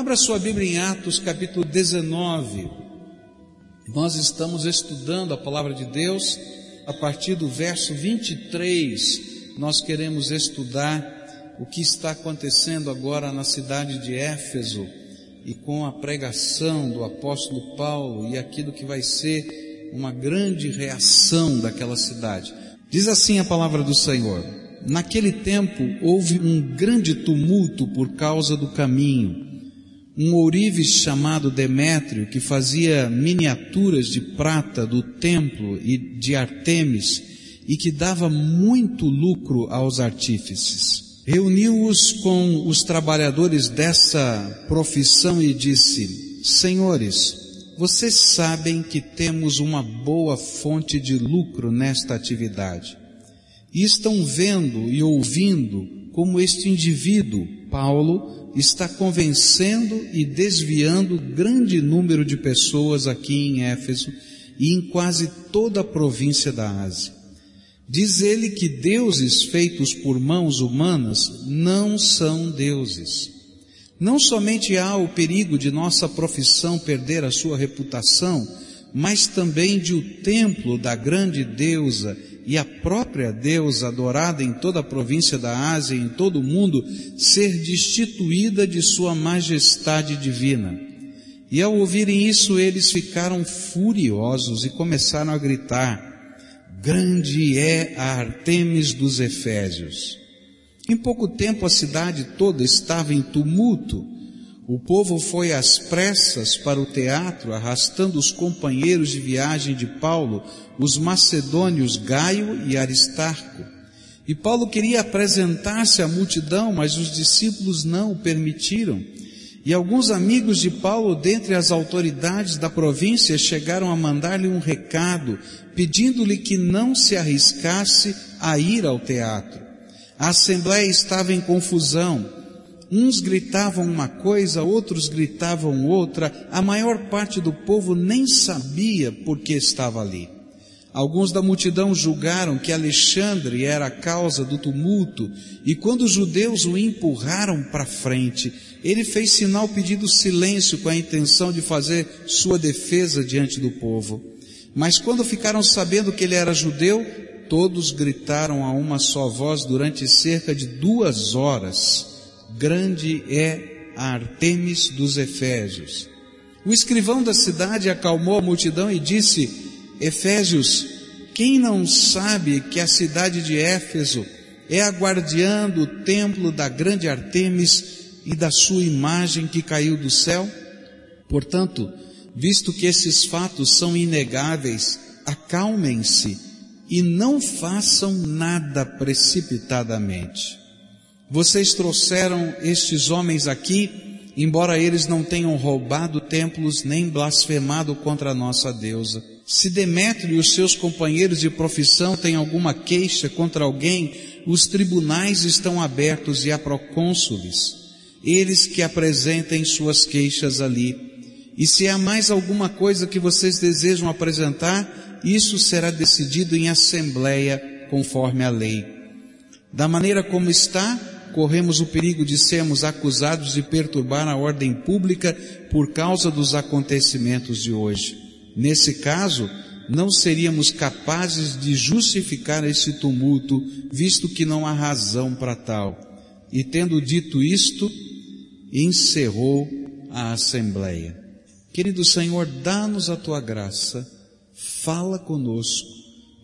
Abra sua Bíblia em Atos capítulo 19. Nós estamos estudando a palavra de Deus a partir do verso 23. Nós queremos estudar o que está acontecendo agora na cidade de Éfeso e com a pregação do apóstolo Paulo e aquilo que vai ser uma grande reação daquela cidade. Diz assim a palavra do Senhor: Naquele tempo houve um grande tumulto por causa do caminho um ourives chamado Demétrio, que fazia miniaturas de prata do templo e de Artemis, e que dava muito lucro aos artífices. Reuniu-os com os trabalhadores dessa profissão e disse, Senhores, vocês sabem que temos uma boa fonte de lucro nesta atividade. E estão vendo e ouvindo como este indivíduo, Paulo, está convencendo e desviando grande número de pessoas aqui em Éfeso e em quase toda a província da Ásia. Diz ele que deuses feitos por mãos humanas não são deuses. Não somente há o perigo de nossa profissão perder a sua reputação, mas também de o templo da grande deusa e a própria Deus adorada em toda a província da Ásia e em todo o mundo ser destituída de sua majestade divina. E ao ouvirem isso, eles ficaram furiosos e começaram a gritar: Grande é a Artemis dos Efésios. Em pouco tempo a cidade toda estava em tumulto o povo foi às pressas para o teatro, arrastando os companheiros de viagem de Paulo, os macedônios Gaio e Aristarco. E Paulo queria apresentar-se à multidão, mas os discípulos não o permitiram. E alguns amigos de Paulo, dentre as autoridades da província, chegaram a mandar-lhe um recado, pedindo-lhe que não se arriscasse a ir ao teatro. A assembleia estava em confusão Uns gritavam uma coisa, outros gritavam outra, a maior parte do povo nem sabia por que estava ali. Alguns da multidão julgaram que Alexandre era a causa do tumulto, e quando os judeus o empurraram para frente, ele fez sinal pedindo silêncio com a intenção de fazer sua defesa diante do povo. Mas quando ficaram sabendo que ele era judeu, todos gritaram a uma só voz durante cerca de duas horas grande é a Artemis dos Efésios. O escrivão da cidade acalmou a multidão e disse: Efésios, quem não sabe que a cidade de Éfeso é a guardiã do templo da grande Artemis e da sua imagem que caiu do céu? Portanto, visto que esses fatos são inegáveis, acalmem-se e não façam nada precipitadamente. Vocês trouxeram estes homens aqui, embora eles não tenham roubado templos nem blasfemado contra a nossa deusa. Se Demétrio e os seus companheiros de profissão têm alguma queixa contra alguém, os tribunais estão abertos e há procônsules. Eles que apresentem suas queixas ali. E se há mais alguma coisa que vocês desejam apresentar, isso será decidido em assembleia conforme a lei. Da maneira como está, corremos o perigo de sermos acusados de perturbar a ordem pública por causa dos acontecimentos de hoje. Nesse caso, não seríamos capazes de justificar esse tumulto, visto que não há razão para tal. E tendo dito isto, encerrou a assembleia. Querido Senhor, dá-nos a tua graça, fala conosco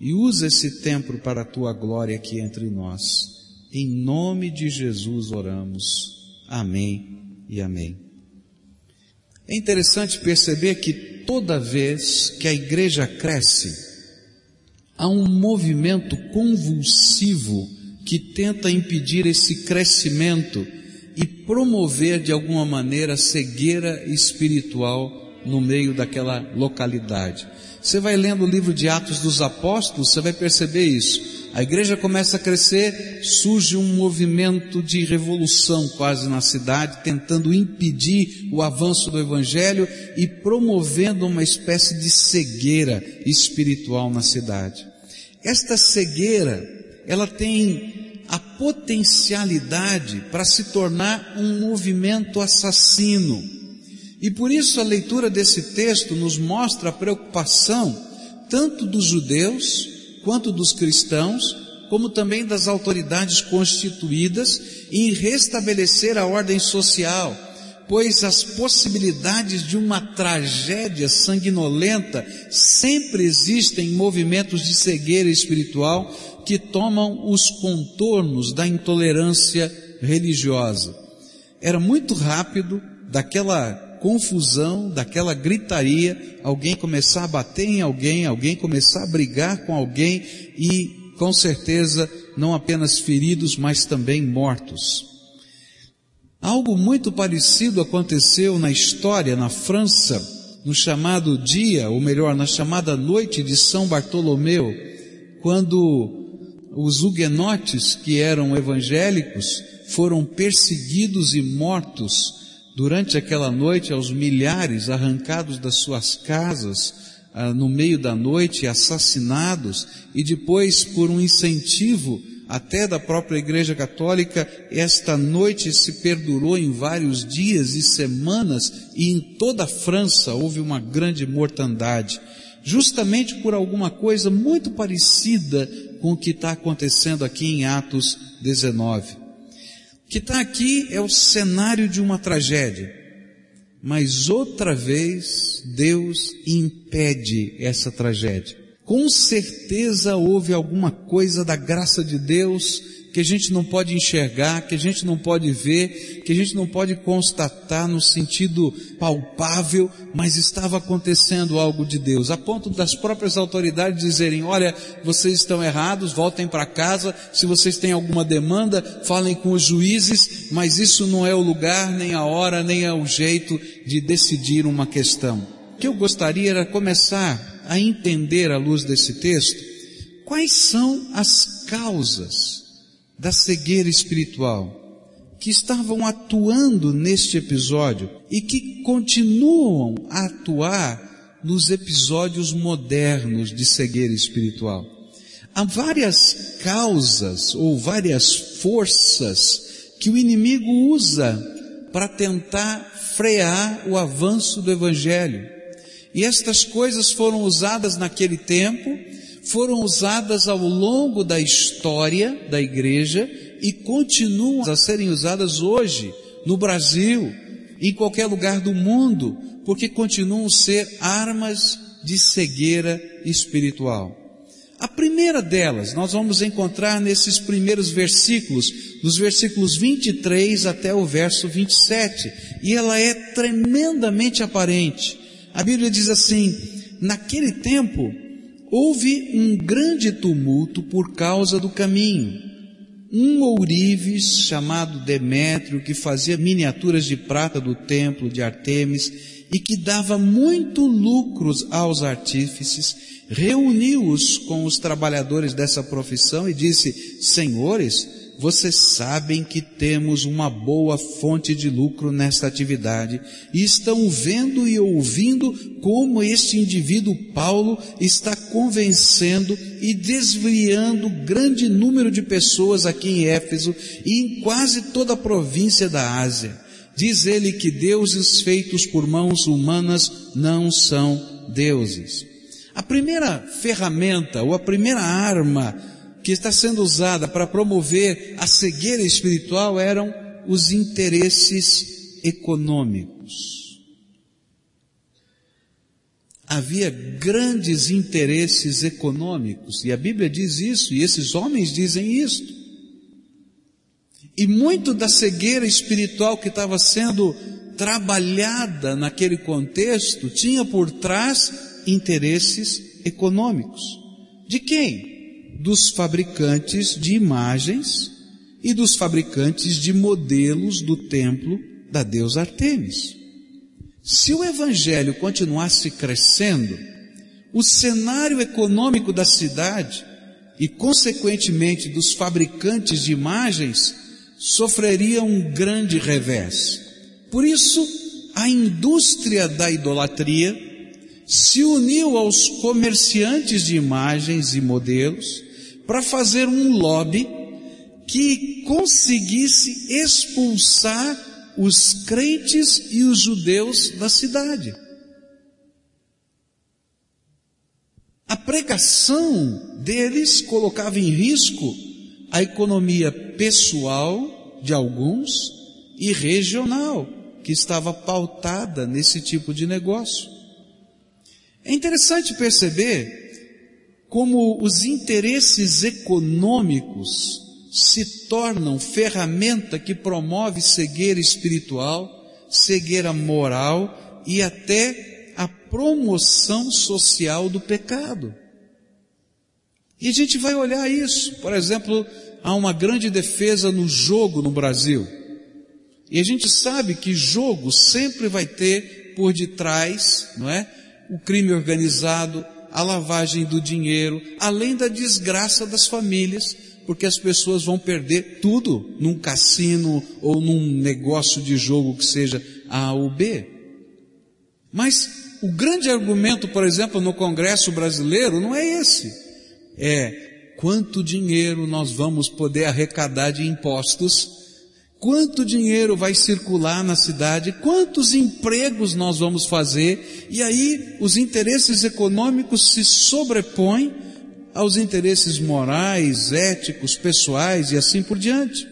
e usa esse tempo para a tua glória aqui entre nós. Em nome de Jesus oramos. Amém e amém. É interessante perceber que toda vez que a igreja cresce, há um movimento convulsivo que tenta impedir esse crescimento e promover de alguma maneira cegueira espiritual no meio daquela localidade. Você vai lendo o livro de Atos dos Apóstolos, você vai perceber isso. A igreja começa a crescer, surge um movimento de revolução quase na cidade, tentando impedir o avanço do evangelho e promovendo uma espécie de cegueira espiritual na cidade. Esta cegueira, ela tem a potencialidade para se tornar um movimento assassino. E por isso a leitura desse texto nos mostra a preocupação tanto dos judeus quanto dos cristãos, como também das autoridades constituídas em restabelecer a ordem social, pois as possibilidades de uma tragédia sanguinolenta sempre existem em movimentos de cegueira espiritual que tomam os contornos da intolerância religiosa. Era muito rápido daquela confusão, daquela gritaria, alguém começar a bater em alguém, alguém começar a brigar com alguém e, com certeza, não apenas feridos, mas também mortos. Algo muito parecido aconteceu na história na França, no chamado dia, ou melhor, na chamada noite de São Bartolomeu, quando os huguenotes que eram evangélicos foram perseguidos e mortos durante aquela noite aos milhares arrancados das suas casas ah, no meio da noite, assassinados e depois por um incentivo até da própria Igreja Católica, esta noite se perdurou em vários dias e semanas e em toda a França houve uma grande mortandade justamente por alguma coisa muito parecida com o que está acontecendo aqui em Atos 19. Que está aqui é o cenário de uma tragédia, mas outra vez Deus impede essa tragédia. Com certeza houve alguma coisa da graça de Deus que a gente não pode enxergar, que a gente não pode ver, que a gente não pode constatar no sentido palpável, mas estava acontecendo algo de Deus, a ponto das próprias autoridades dizerem, olha, vocês estão errados, voltem para casa, se vocês têm alguma demanda, falem com os juízes, mas isso não é o lugar, nem a hora, nem é o jeito de decidir uma questão. O que eu gostaria era começar a entender à luz desse texto, quais são as causas da cegueira espiritual que estavam atuando neste episódio e que continuam a atuar nos episódios modernos de cegueira espiritual. Há várias causas ou várias forças que o inimigo usa para tentar frear o avanço do evangelho. E estas coisas foram usadas naquele tempo foram usadas ao longo da história da igreja e continuam a serem usadas hoje no Brasil, em qualquer lugar do mundo, porque continuam a ser armas de cegueira espiritual. A primeira delas nós vamos encontrar nesses primeiros versículos, dos versículos 23 até o verso 27, e ela é tremendamente aparente. A Bíblia diz assim: Naquele tempo, houve um grande tumulto por causa do caminho. Um ourives chamado Demétrio, que fazia miniaturas de prata do templo de Artemis e que dava muito lucros aos artífices, reuniu-os com os trabalhadores dessa profissão e disse, Senhores, vocês sabem que temos uma boa fonte de lucro nesta atividade e estão vendo e ouvindo como este indivíduo Paulo está convencendo e desviando grande número de pessoas aqui em Éfeso e em quase toda a província da Ásia. Diz ele que deuses feitos por mãos humanas não são deuses. A primeira ferramenta ou a primeira arma que está sendo usada para promover a cegueira espiritual eram os interesses econômicos. Havia grandes interesses econômicos, e a Bíblia diz isso, e esses homens dizem isso. E muito da cegueira espiritual que estava sendo trabalhada naquele contexto tinha por trás interesses econômicos. De quem? Dos fabricantes de imagens e dos fabricantes de modelos do templo da deusa Artemis. Se o evangelho continuasse crescendo, o cenário econômico da cidade e, consequentemente, dos fabricantes de imagens sofreria um grande revés. Por isso, a indústria da idolatria se uniu aos comerciantes de imagens e modelos para fazer um lobby que conseguisse expulsar os crentes e os judeus da cidade. A pregação deles colocava em risco a economia pessoal de alguns e regional, que estava pautada nesse tipo de negócio. É interessante perceber como os interesses econômicos se tornam ferramenta que promove cegueira espiritual, cegueira moral e até a promoção social do pecado. E a gente vai olhar isso. Por exemplo, há uma grande defesa no jogo no Brasil. E a gente sabe que jogo sempre vai ter por detrás, não é? O crime organizado, a lavagem do dinheiro, além da desgraça das famílias, porque as pessoas vão perder tudo num cassino ou num negócio de jogo que seja A ou B. Mas o grande argumento, por exemplo, no Congresso brasileiro não é esse. É quanto dinheiro nós vamos poder arrecadar de impostos quanto dinheiro vai circular na cidade, quantos empregos nós vamos fazer, e aí os interesses econômicos se sobrepõem aos interesses morais, éticos, pessoais e assim por diante.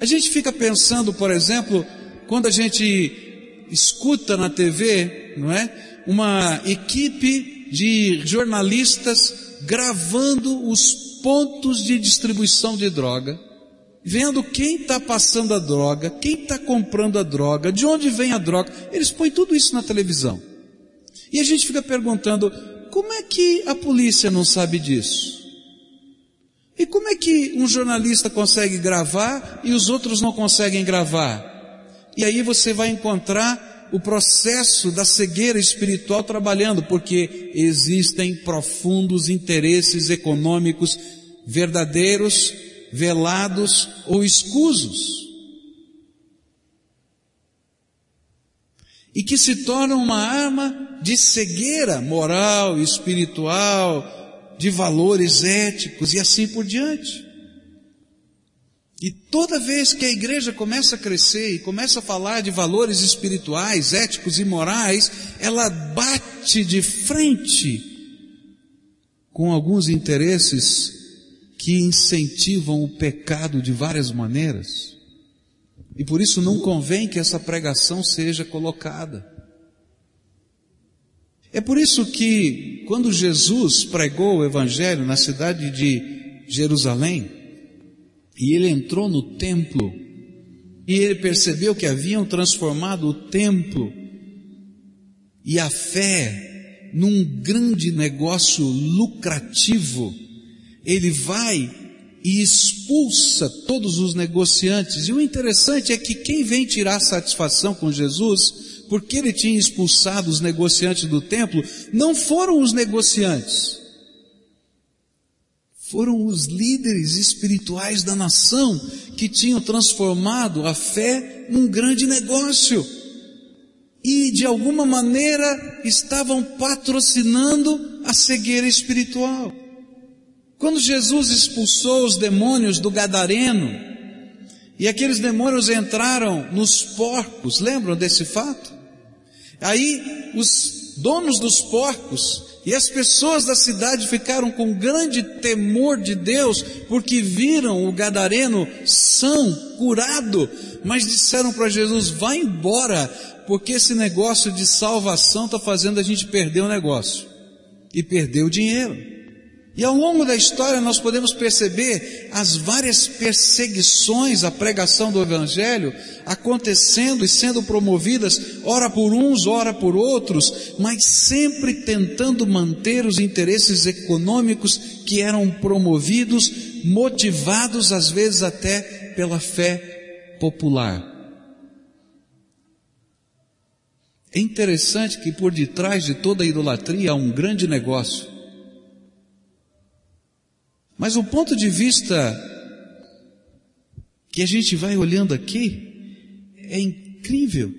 A gente fica pensando, por exemplo, quando a gente escuta na TV, não é? Uma equipe de jornalistas gravando os pontos de distribuição de droga vendo quem está passando a droga, quem está comprando a droga, de onde vem a droga. Eles põem tudo isso na televisão. E a gente fica perguntando, como é que a polícia não sabe disso? E como é que um jornalista consegue gravar e os outros não conseguem gravar? E aí você vai encontrar o processo da cegueira espiritual trabalhando, porque existem profundos interesses econômicos verdadeiros velados ou escusos. E que se tornam uma arma de cegueira moral, espiritual, de valores éticos e assim por diante. E toda vez que a igreja começa a crescer e começa a falar de valores espirituais, éticos e morais, ela bate de frente com alguns interesses que incentivam o pecado de várias maneiras. E por isso não convém que essa pregação seja colocada. É por isso que, quando Jesus pregou o Evangelho na cidade de Jerusalém, e ele entrou no templo, e ele percebeu que haviam transformado o templo e a fé num grande negócio lucrativo, ele vai e expulsa todos os negociantes. E o interessante é que quem vem tirar satisfação com Jesus, porque ele tinha expulsado os negociantes do templo, não foram os negociantes. Foram os líderes espirituais da nação que tinham transformado a fé num grande negócio. E de alguma maneira estavam patrocinando a cegueira espiritual. Quando Jesus expulsou os demônios do Gadareno, e aqueles demônios entraram nos porcos, lembram desse fato? Aí os donos dos porcos e as pessoas da cidade ficaram com grande temor de Deus, porque viram o gadareno são, curado, mas disseram para Jesus: vá embora, porque esse negócio de salvação está fazendo a gente perder o negócio e perder o dinheiro. E ao longo da história nós podemos perceber as várias perseguições à pregação do Evangelho acontecendo e sendo promovidas, ora por uns, ora por outros, mas sempre tentando manter os interesses econômicos que eram promovidos, motivados às vezes até pela fé popular. É interessante que por detrás de toda a idolatria há um grande negócio mas o ponto de vista que a gente vai olhando aqui é incrível.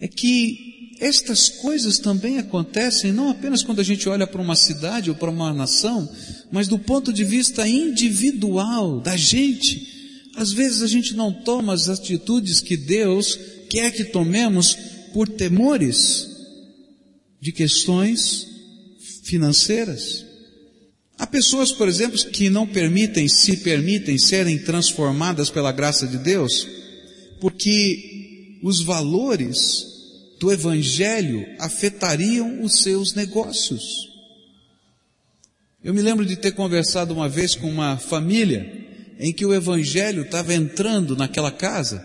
É que estas coisas também acontecem não apenas quando a gente olha para uma cidade ou para uma nação, mas do ponto de vista individual da gente. Às vezes a gente não toma as atitudes que Deus quer que tomemos por temores de questões financeiras. Há pessoas, por exemplo, que não permitem, se permitem serem transformadas pela graça de Deus, porque os valores do Evangelho afetariam os seus negócios. Eu me lembro de ter conversado uma vez com uma família em que o Evangelho estava entrando naquela casa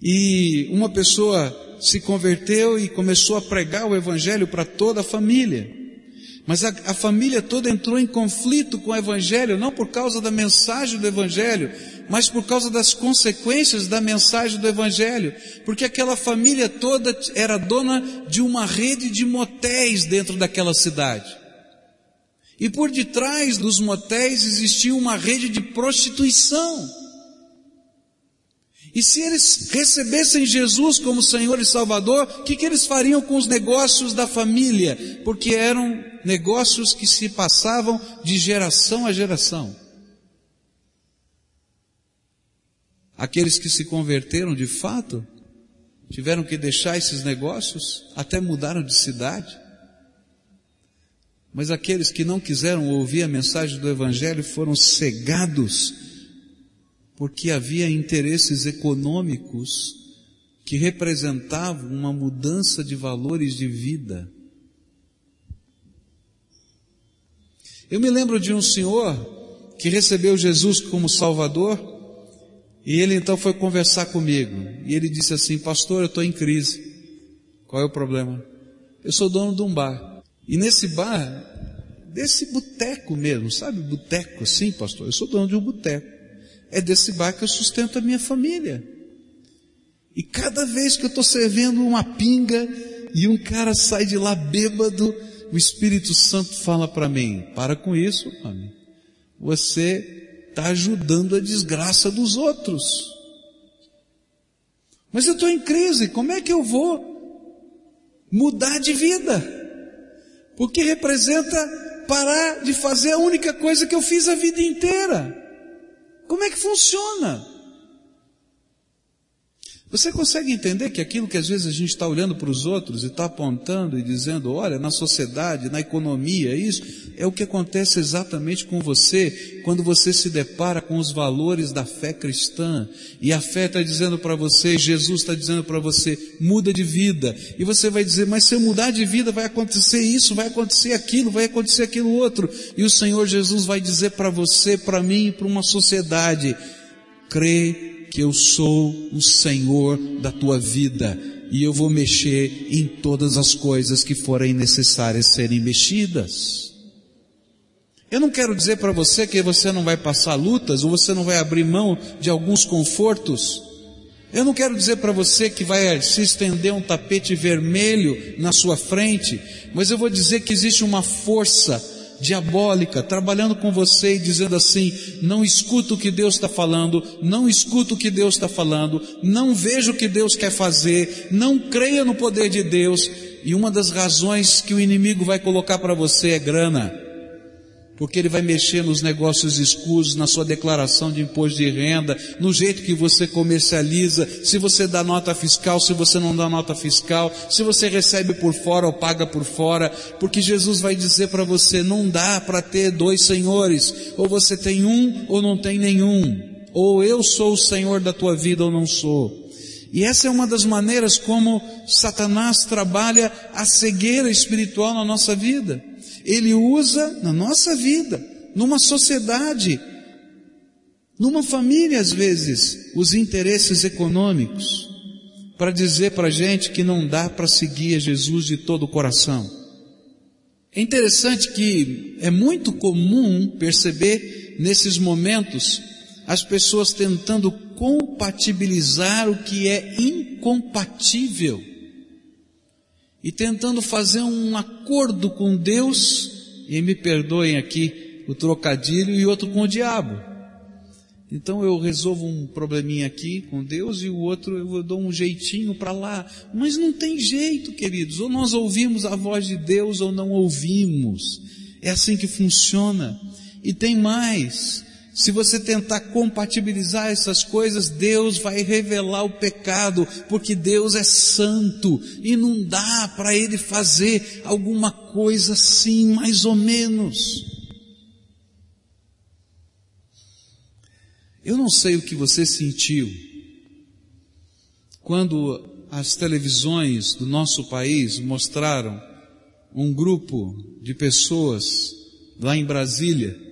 e uma pessoa se converteu e começou a pregar o Evangelho para toda a família. Mas a, a, família toda entrou em conflito com o Evangelho, não por causa da mensagem do Evangelho, mas por causa das consequências da mensagem do Evangelho. Porque aquela família toda era dona de uma rede de motéis dentro daquela cidade. E por detrás dos motéis existia uma rede de prostituição. E se eles recebessem Jesus como Senhor e Salvador, o que, que eles fariam com os negócios da família? Porque eram negócios que se passavam de geração a geração. Aqueles que se converteram de fato, tiveram que deixar esses negócios, até mudaram de cidade. Mas aqueles que não quiseram ouvir a mensagem do Evangelho foram cegados porque havia interesses econômicos que representavam uma mudança de valores de vida. Eu me lembro de um senhor que recebeu Jesus como Salvador e ele então foi conversar comigo e ele disse assim: Pastor, eu estou em crise. Qual é o problema? Eu sou dono de um bar e nesse bar, desse boteco mesmo, sabe, boteco assim, pastor? Eu sou dono de um boteco. É desse bar que eu sustento a minha família. E cada vez que eu estou servindo uma pinga e um cara sai de lá bêbado, o Espírito Santo fala para mim: para com isso, homem. Você está ajudando a desgraça dos outros. Mas eu estou em crise, como é que eu vou mudar de vida? Porque representa parar de fazer a única coisa que eu fiz a vida inteira. Como é que funciona? Você consegue entender que aquilo que às vezes a gente está olhando para os outros e está apontando e dizendo, olha, na sociedade, na economia, isso, é o que acontece exatamente com você quando você se depara com os valores da fé cristã. E a fé está dizendo para você, Jesus está dizendo para você, muda de vida. E você vai dizer, mas se eu mudar de vida vai acontecer isso, vai acontecer aquilo, vai acontecer aquilo outro. E o Senhor Jesus vai dizer para você, para mim e para uma sociedade, crê que eu sou o Senhor da tua vida e eu vou mexer em todas as coisas que forem necessárias serem mexidas. Eu não quero dizer para você que você não vai passar lutas ou você não vai abrir mão de alguns confortos. Eu não quero dizer para você que vai se estender um tapete vermelho na sua frente, mas eu vou dizer que existe uma força diabólica trabalhando com você e dizendo assim: não escuta o que Deus está falando, não escuta o que Deus está falando, não veja o que Deus quer fazer, não creia no poder de Deus. E uma das razões que o inimigo vai colocar para você é grana porque ele vai mexer nos negócios escusos, na sua declaração de imposto de renda, no jeito que você comercializa, se você dá nota fiscal, se você não dá nota fiscal, se você recebe por fora ou paga por fora, porque Jesus vai dizer para você, não dá para ter dois senhores, ou você tem um ou não tem nenhum, ou eu sou o Senhor da tua vida ou não sou. E essa é uma das maneiras como Satanás trabalha a cegueira espiritual na nossa vida. Ele usa na nossa vida, numa sociedade, numa família às vezes, os interesses econômicos, para dizer para a gente que não dá para seguir a Jesus de todo o coração. É interessante que é muito comum perceber nesses momentos as pessoas tentando compatibilizar o que é incompatível e tentando fazer um acordo com Deus, e me perdoem aqui o trocadilho, e outro com o diabo. Então eu resolvo um probleminha aqui com Deus e o outro eu dou um jeitinho para lá. Mas não tem jeito, queridos. Ou nós ouvimos a voz de Deus ou não ouvimos. É assim que funciona. E tem mais. Se você tentar compatibilizar essas coisas, Deus vai revelar o pecado, porque Deus é santo e não dá para Ele fazer alguma coisa assim, mais ou menos. Eu não sei o que você sentiu quando as televisões do nosso país mostraram um grupo de pessoas lá em Brasília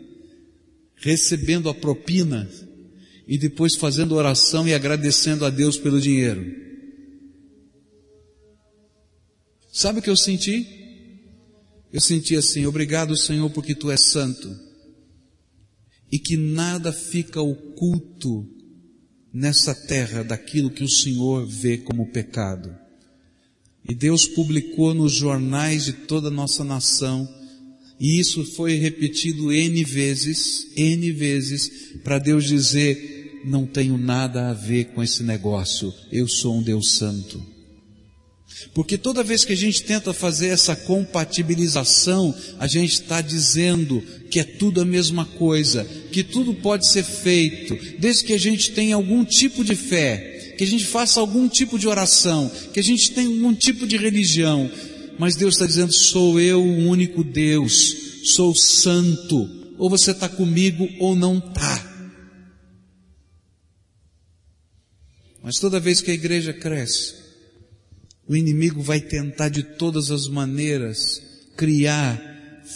recebendo a propina e depois fazendo oração e agradecendo a Deus pelo dinheiro. Sabe o que eu senti? Eu senti assim, obrigado Senhor porque Tu és santo e que nada fica oculto nessa terra daquilo que o Senhor vê como pecado. E Deus publicou nos jornais de toda a nossa nação, e isso foi repetido N vezes, N vezes, para Deus dizer, não tenho nada a ver com esse negócio, eu sou um Deus santo. Porque toda vez que a gente tenta fazer essa compatibilização, a gente está dizendo que é tudo a mesma coisa, que tudo pode ser feito, desde que a gente tenha algum tipo de fé, que a gente faça algum tipo de oração, que a gente tenha algum tipo de religião. Mas Deus está dizendo: sou eu o único Deus, sou santo, ou você está comigo ou não está. Mas toda vez que a igreja cresce, o inimigo vai tentar de todas as maneiras criar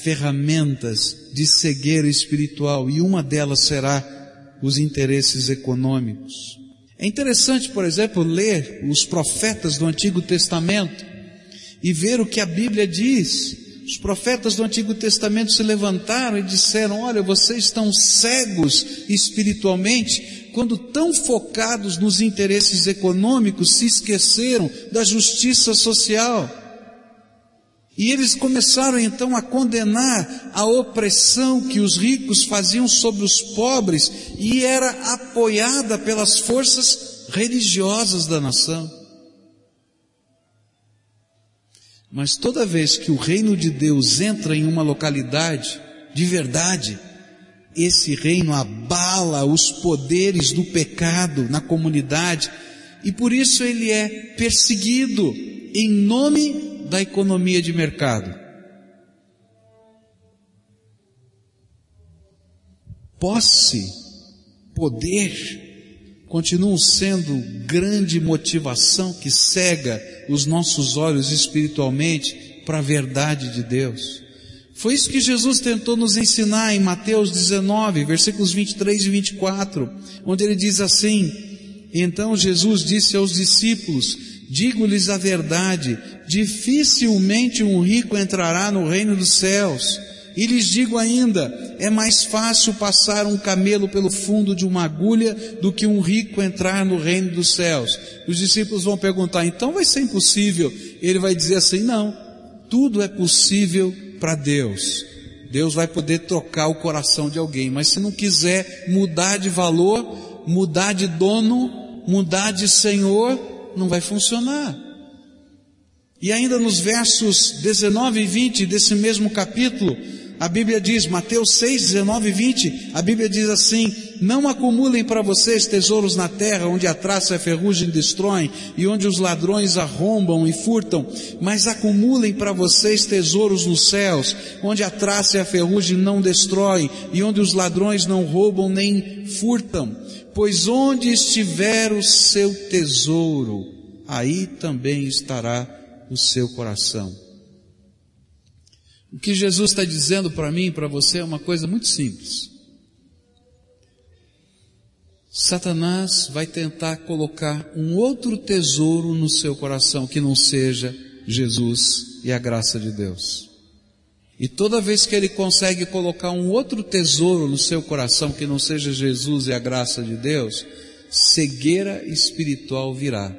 ferramentas de cegueira espiritual e uma delas será os interesses econômicos. É interessante, por exemplo, ler os profetas do Antigo Testamento e ver o que a Bíblia diz. Os profetas do Antigo Testamento se levantaram e disseram: Olha, vocês estão cegos espiritualmente quando tão focados nos interesses econômicos, se esqueceram da justiça social. E eles começaram então a condenar a opressão que os ricos faziam sobre os pobres e era apoiada pelas forças religiosas da nação. Mas toda vez que o reino de Deus entra em uma localidade, de verdade, esse reino abala os poderes do pecado na comunidade e por isso ele é perseguido em nome da economia de mercado. Posse, poder, continuam sendo grande motivação que cega os nossos olhos espiritualmente para a verdade de Deus. Foi isso que Jesus tentou nos ensinar em Mateus 19, versículos 23 e 24, onde ele diz assim: Então Jesus disse aos discípulos: Digo-lhes a verdade, dificilmente um rico entrará no reino dos céus. E lhes digo ainda, é mais fácil passar um camelo pelo fundo de uma agulha do que um rico entrar no reino dos céus. Os discípulos vão perguntar, então vai ser impossível? Ele vai dizer assim, não, tudo é possível para Deus. Deus vai poder trocar o coração de alguém, mas se não quiser mudar de valor, mudar de dono, mudar de senhor, não vai funcionar. E ainda nos versos 19 e 20 desse mesmo capítulo, a Bíblia diz, Mateus 6, 19 e 20, a Bíblia diz assim: Não acumulem para vocês tesouros na terra, onde a traça e a ferrugem destroem, e onde os ladrões arrombam e furtam, mas acumulem para vocês tesouros nos céus, onde a traça e a ferrugem não destroem, e onde os ladrões não roubam nem furtam. Pois onde estiver o seu tesouro, aí também estará o seu coração. O que Jesus está dizendo para mim e para você é uma coisa muito simples. Satanás vai tentar colocar um outro tesouro no seu coração que não seja Jesus e a graça de Deus. E toda vez que ele consegue colocar um outro tesouro no seu coração que não seja Jesus e a graça de Deus, cegueira espiritual virá.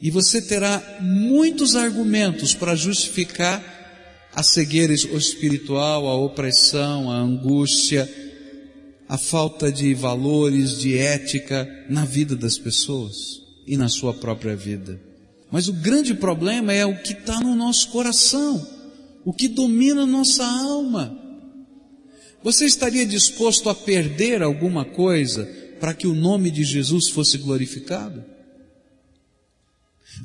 E você terá muitos argumentos para justificar a cegueira espiritual, a opressão, a angústia, a falta de valores, de ética na vida das pessoas e na sua própria vida. Mas o grande problema é o que está no nosso coração, o que domina nossa alma. Você estaria disposto a perder alguma coisa para que o nome de Jesus fosse glorificado?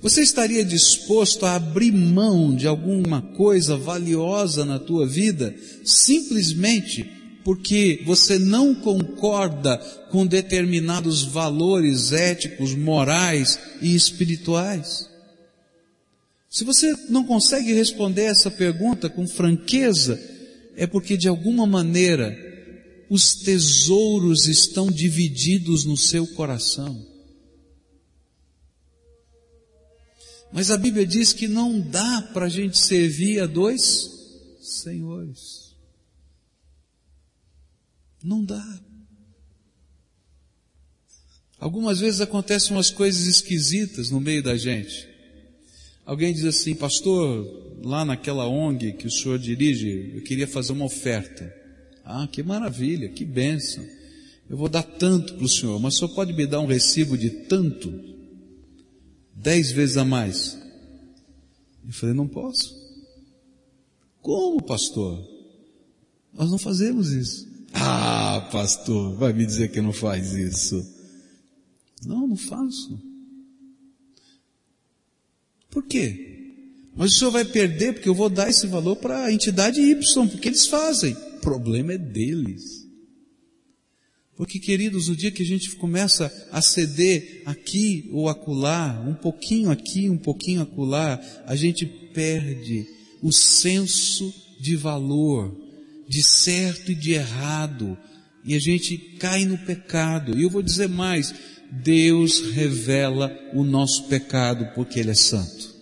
Você estaria disposto a abrir mão de alguma coisa valiosa na tua vida simplesmente porque você não concorda com determinados valores éticos, morais e espirituais? Se você não consegue responder essa pergunta com franqueza, é porque de alguma maneira os tesouros estão divididos no seu coração. Mas a Bíblia diz que não dá para a gente servir a dois senhores. Não dá. Algumas vezes acontecem umas coisas esquisitas no meio da gente. Alguém diz assim, pastor, lá naquela ONG que o senhor dirige, eu queria fazer uma oferta. Ah, que maravilha, que bênção. Eu vou dar tanto para o senhor, mas o senhor pode me dar um recibo de tanto? Dez vezes a mais. Eu falei, não posso. Como, pastor? Nós não fazemos isso. Ah, pastor, vai me dizer que não faz isso. Não, não faço. Por quê? Mas o senhor vai perder porque eu vou dar esse valor para a entidade Y, porque eles fazem. O problema é deles. Porque, queridos, o dia que a gente começa a ceder aqui ou acolá, um pouquinho aqui, um pouquinho acolá, a gente perde o senso de valor, de certo e de errado, e a gente cai no pecado. E eu vou dizer mais, Deus revela o nosso pecado porque Ele é santo.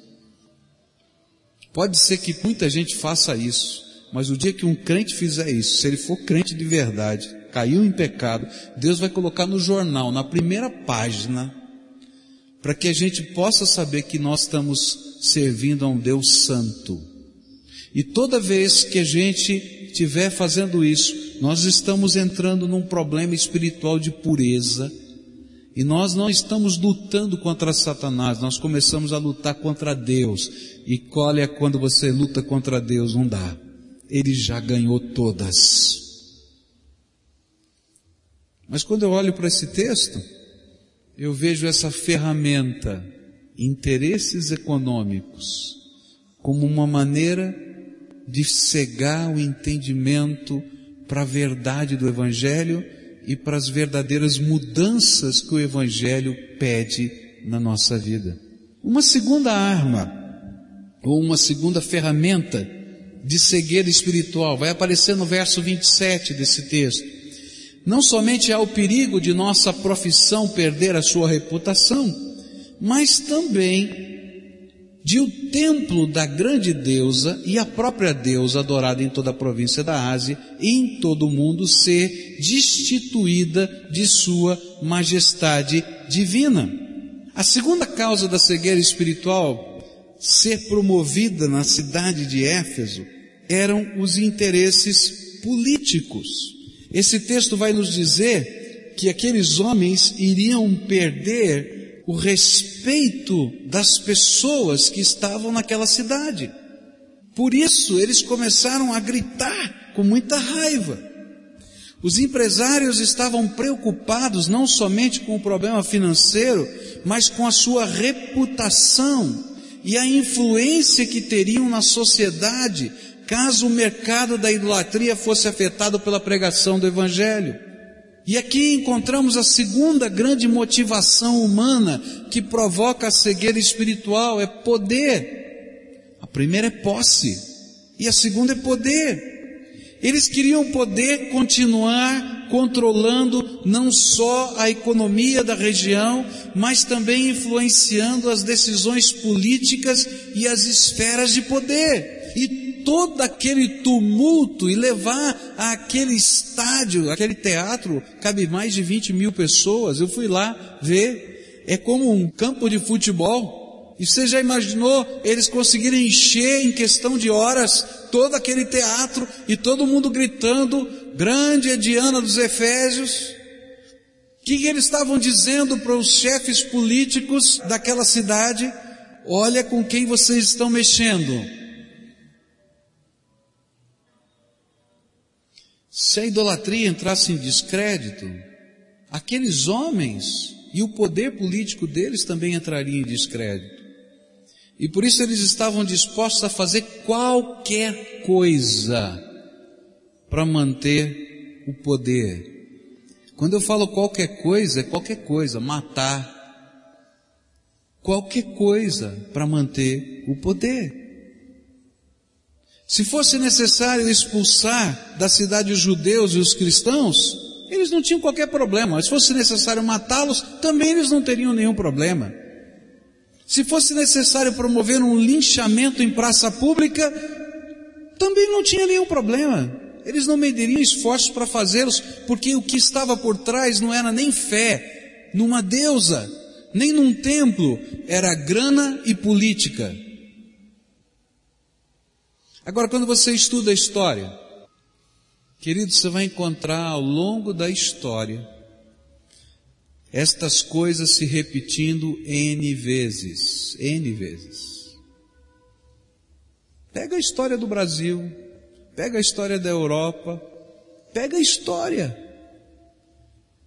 Pode ser que muita gente faça isso, mas o dia que um crente fizer isso, se ele for crente de verdade, caiu em pecado, Deus vai colocar no jornal, na primeira página, para que a gente possa saber que nós estamos servindo a um Deus santo. E toda vez que a gente estiver fazendo isso, nós estamos entrando num problema espiritual de pureza, e nós não estamos lutando contra Satanás, nós começamos a lutar contra Deus. E olha quando você luta contra Deus, não dá. Ele já ganhou todas. Mas quando eu olho para esse texto, eu vejo essa ferramenta, interesses econômicos, como uma maneira de cegar o entendimento para a verdade do Evangelho e para as verdadeiras mudanças que o Evangelho pede na nossa vida. Uma segunda arma, ou uma segunda ferramenta de cegueira espiritual, vai aparecer no verso 27 desse texto não somente há o perigo de nossa profissão perder a sua reputação, mas também de o templo da grande deusa e a própria deusa adorada em toda a província da Ásia e em todo o mundo ser destituída de sua majestade divina. A segunda causa da cegueira espiritual ser promovida na cidade de Éfeso eram os interesses políticos. Esse texto vai nos dizer que aqueles homens iriam perder o respeito das pessoas que estavam naquela cidade. Por isso eles começaram a gritar com muita raiva. Os empresários estavam preocupados não somente com o problema financeiro, mas com a sua reputação e a influência que teriam na sociedade caso o mercado da idolatria fosse afetado pela pregação do Evangelho. E aqui encontramos a segunda grande motivação humana que provoca a cegueira espiritual, é poder. A primeira é posse, e a segunda é poder. Eles queriam poder continuar controlando não só a economia da região, mas também influenciando as decisões políticas e as esferas de poder. E todo aquele tumulto e levar aquele estádio, aquele teatro, cabe mais de 20 mil pessoas. Eu fui lá ver, é como um campo de futebol. E você já imaginou eles conseguirem encher em questão de horas todo aquele teatro e todo mundo gritando grande é Diana dos Efésios. O que, que eles estavam dizendo para os chefes políticos daquela cidade? Olha com quem vocês estão mexendo. Se a idolatria entrasse em descrédito, aqueles homens e o poder político deles também entraria em descrédito. E por isso eles estavam dispostos a fazer qualquer coisa para manter o poder. Quando eu falo qualquer coisa, é qualquer coisa, matar. Qualquer coisa para manter o poder. Se fosse necessário expulsar da cidade os judeus e os cristãos, eles não tinham qualquer problema. Se fosse necessário matá-los, também eles não teriam nenhum problema. Se fosse necessário promover um linchamento em praça pública, também não tinha nenhum problema. Eles não mediriam esforços para fazê-los, porque o que estava por trás não era nem fé numa deusa, nem num templo, era grana e política. Agora, quando você estuda a história, querido, você vai encontrar ao longo da história estas coisas se repetindo N vezes, N vezes. Pega a história do Brasil, pega a história da Europa, pega a história.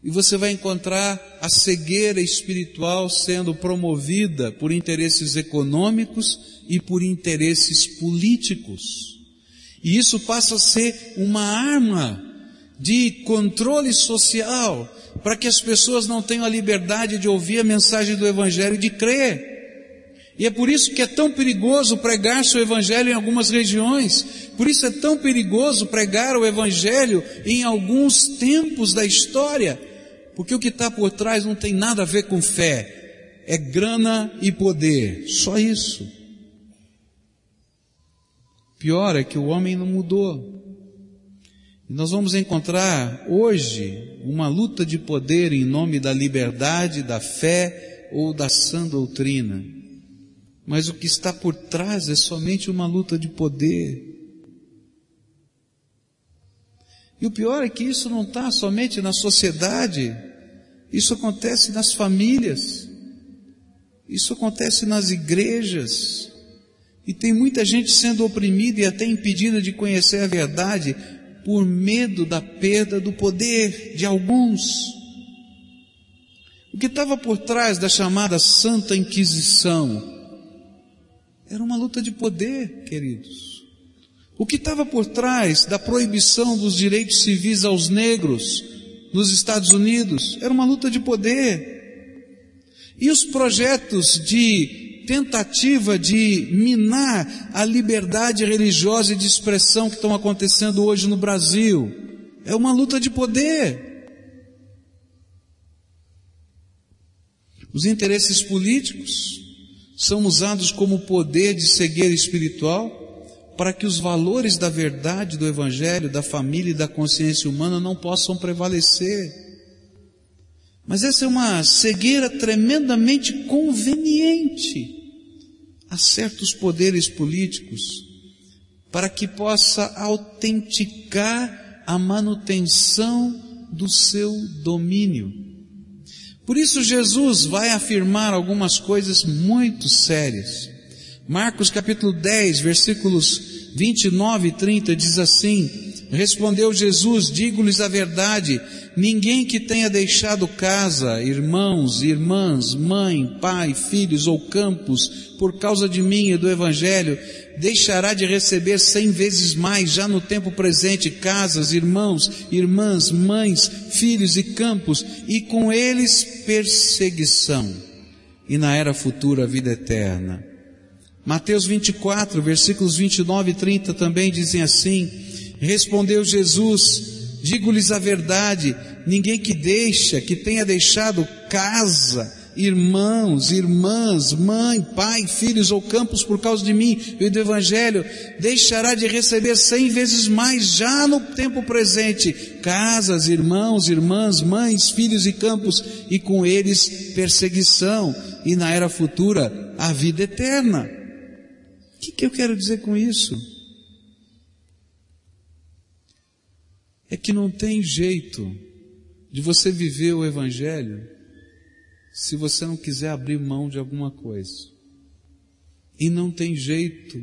E você vai encontrar a cegueira espiritual sendo promovida por interesses econômicos e por interesses políticos. E isso passa a ser uma arma de controle social para que as pessoas não tenham a liberdade de ouvir a mensagem do Evangelho e de crer. E é por isso que é tão perigoso pregar seu Evangelho em algumas regiões. Por isso é tão perigoso pregar o Evangelho em alguns tempos da história. Porque o que está por trás não tem nada a ver com fé. É grana e poder. Só isso. Pior é que o homem não mudou. E nós vamos encontrar hoje uma luta de poder em nome da liberdade, da fé ou da sã doutrina. Mas o que está por trás é somente uma luta de poder. E o pior é que isso não está somente na sociedade, isso acontece nas famílias, isso acontece nas igrejas, e tem muita gente sendo oprimida e até impedida de conhecer a verdade por medo da perda do poder de alguns. O que estava por trás da chamada Santa Inquisição era uma luta de poder, queridos. O que estava por trás da proibição dos direitos civis aos negros nos Estados Unidos era uma luta de poder. E os projetos de tentativa de minar a liberdade religiosa e de expressão que estão acontecendo hoje no Brasil. É uma luta de poder. Os interesses políticos são usados como poder de cegueira espiritual para que os valores da verdade, do Evangelho, da família e da consciência humana não possam prevalecer. Mas essa é uma cegueira tremendamente conveniente a certos poderes políticos para que possa autenticar a manutenção do seu domínio. Por isso Jesus vai afirmar algumas coisas muito sérias. Marcos capítulo 10, versículos 29 e 30 diz assim: Respondeu Jesus: Digo-lhes a verdade, ninguém que tenha deixado casa, irmãos, irmãs, mãe, pai, filhos ou campos, por causa de mim e do Evangelho, deixará de receber cem vezes mais, já no tempo presente, casas, irmãos, irmãs, mães, filhos e campos, e com eles perseguição, e na era futura a vida eterna. Mateus 24, versículos 29 e 30 também dizem assim, Respondeu Jesus: Digo-lhes a verdade, ninguém que deixa, que tenha deixado casa, irmãos, irmãs, mãe, pai, filhos ou campos por causa de mim e do Evangelho, deixará de receber cem vezes mais já no tempo presente, casas, irmãos, irmãs, mães, filhos e campos, e com eles perseguição, e na era futura a vida eterna. O que, que eu quero dizer com isso? É que não tem jeito de você viver o Evangelho se você não quiser abrir mão de alguma coisa. E não tem jeito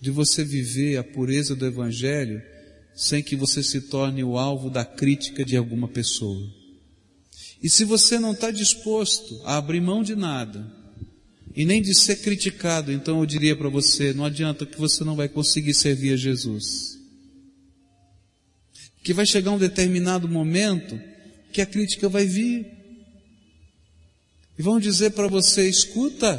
de você viver a pureza do Evangelho sem que você se torne o alvo da crítica de alguma pessoa. E se você não está disposto a abrir mão de nada, e nem de ser criticado, então eu diria para você, não adianta que você não vai conseguir servir a Jesus. Que vai chegar um determinado momento que a crítica vai vir. E vão dizer para você, escuta,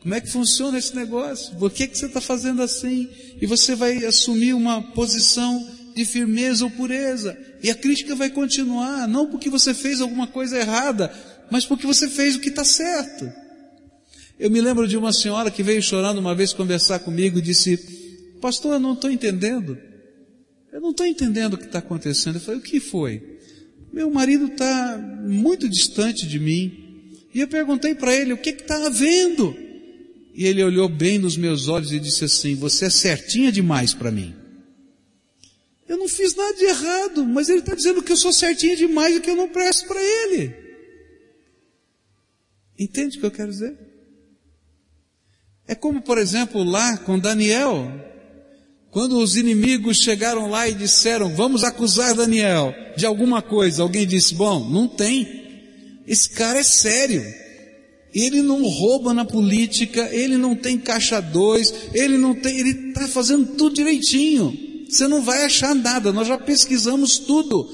como é que funciona esse negócio? Por que, que você está fazendo assim? E você vai assumir uma posição de firmeza ou pureza. E a crítica vai continuar, não porque você fez alguma coisa errada, mas porque você fez o que está certo. Eu me lembro de uma senhora que veio chorando uma vez conversar comigo e disse, pastor, eu não estou entendendo. Eu não estou entendendo o que está acontecendo. Eu falei, o que foi? Meu marido está muito distante de mim. E eu perguntei para ele, o que está havendo? E ele olhou bem nos meus olhos e disse assim, você é certinha demais para mim. Eu não fiz nada de errado, mas ele está dizendo que eu sou certinha demais e que eu não presto para ele. Entende o que eu quero dizer? É como, por exemplo, lá com Daniel, quando os inimigos chegaram lá e disseram, vamos acusar Daniel de alguma coisa, alguém disse, bom, não tem. Esse cara é sério. Ele não rouba na política, ele não tem caixa dois, ele não tem, ele está fazendo tudo direitinho. Você não vai achar nada, nós já pesquisamos tudo.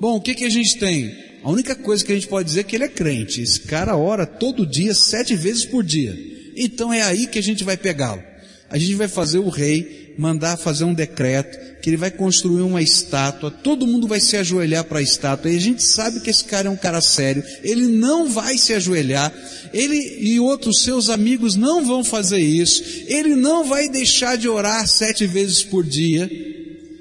Bom, o que, que a gente tem? A única coisa que a gente pode dizer é que ele é crente. Esse cara ora todo dia, sete vezes por dia. Então é aí que a gente vai pegá-lo. A gente vai fazer o rei mandar fazer um decreto que ele vai construir uma estátua, todo mundo vai se ajoelhar para a estátua, e a gente sabe que esse cara é um cara sério, ele não vai se ajoelhar, ele e outros seus amigos não vão fazer isso, ele não vai deixar de orar sete vezes por dia,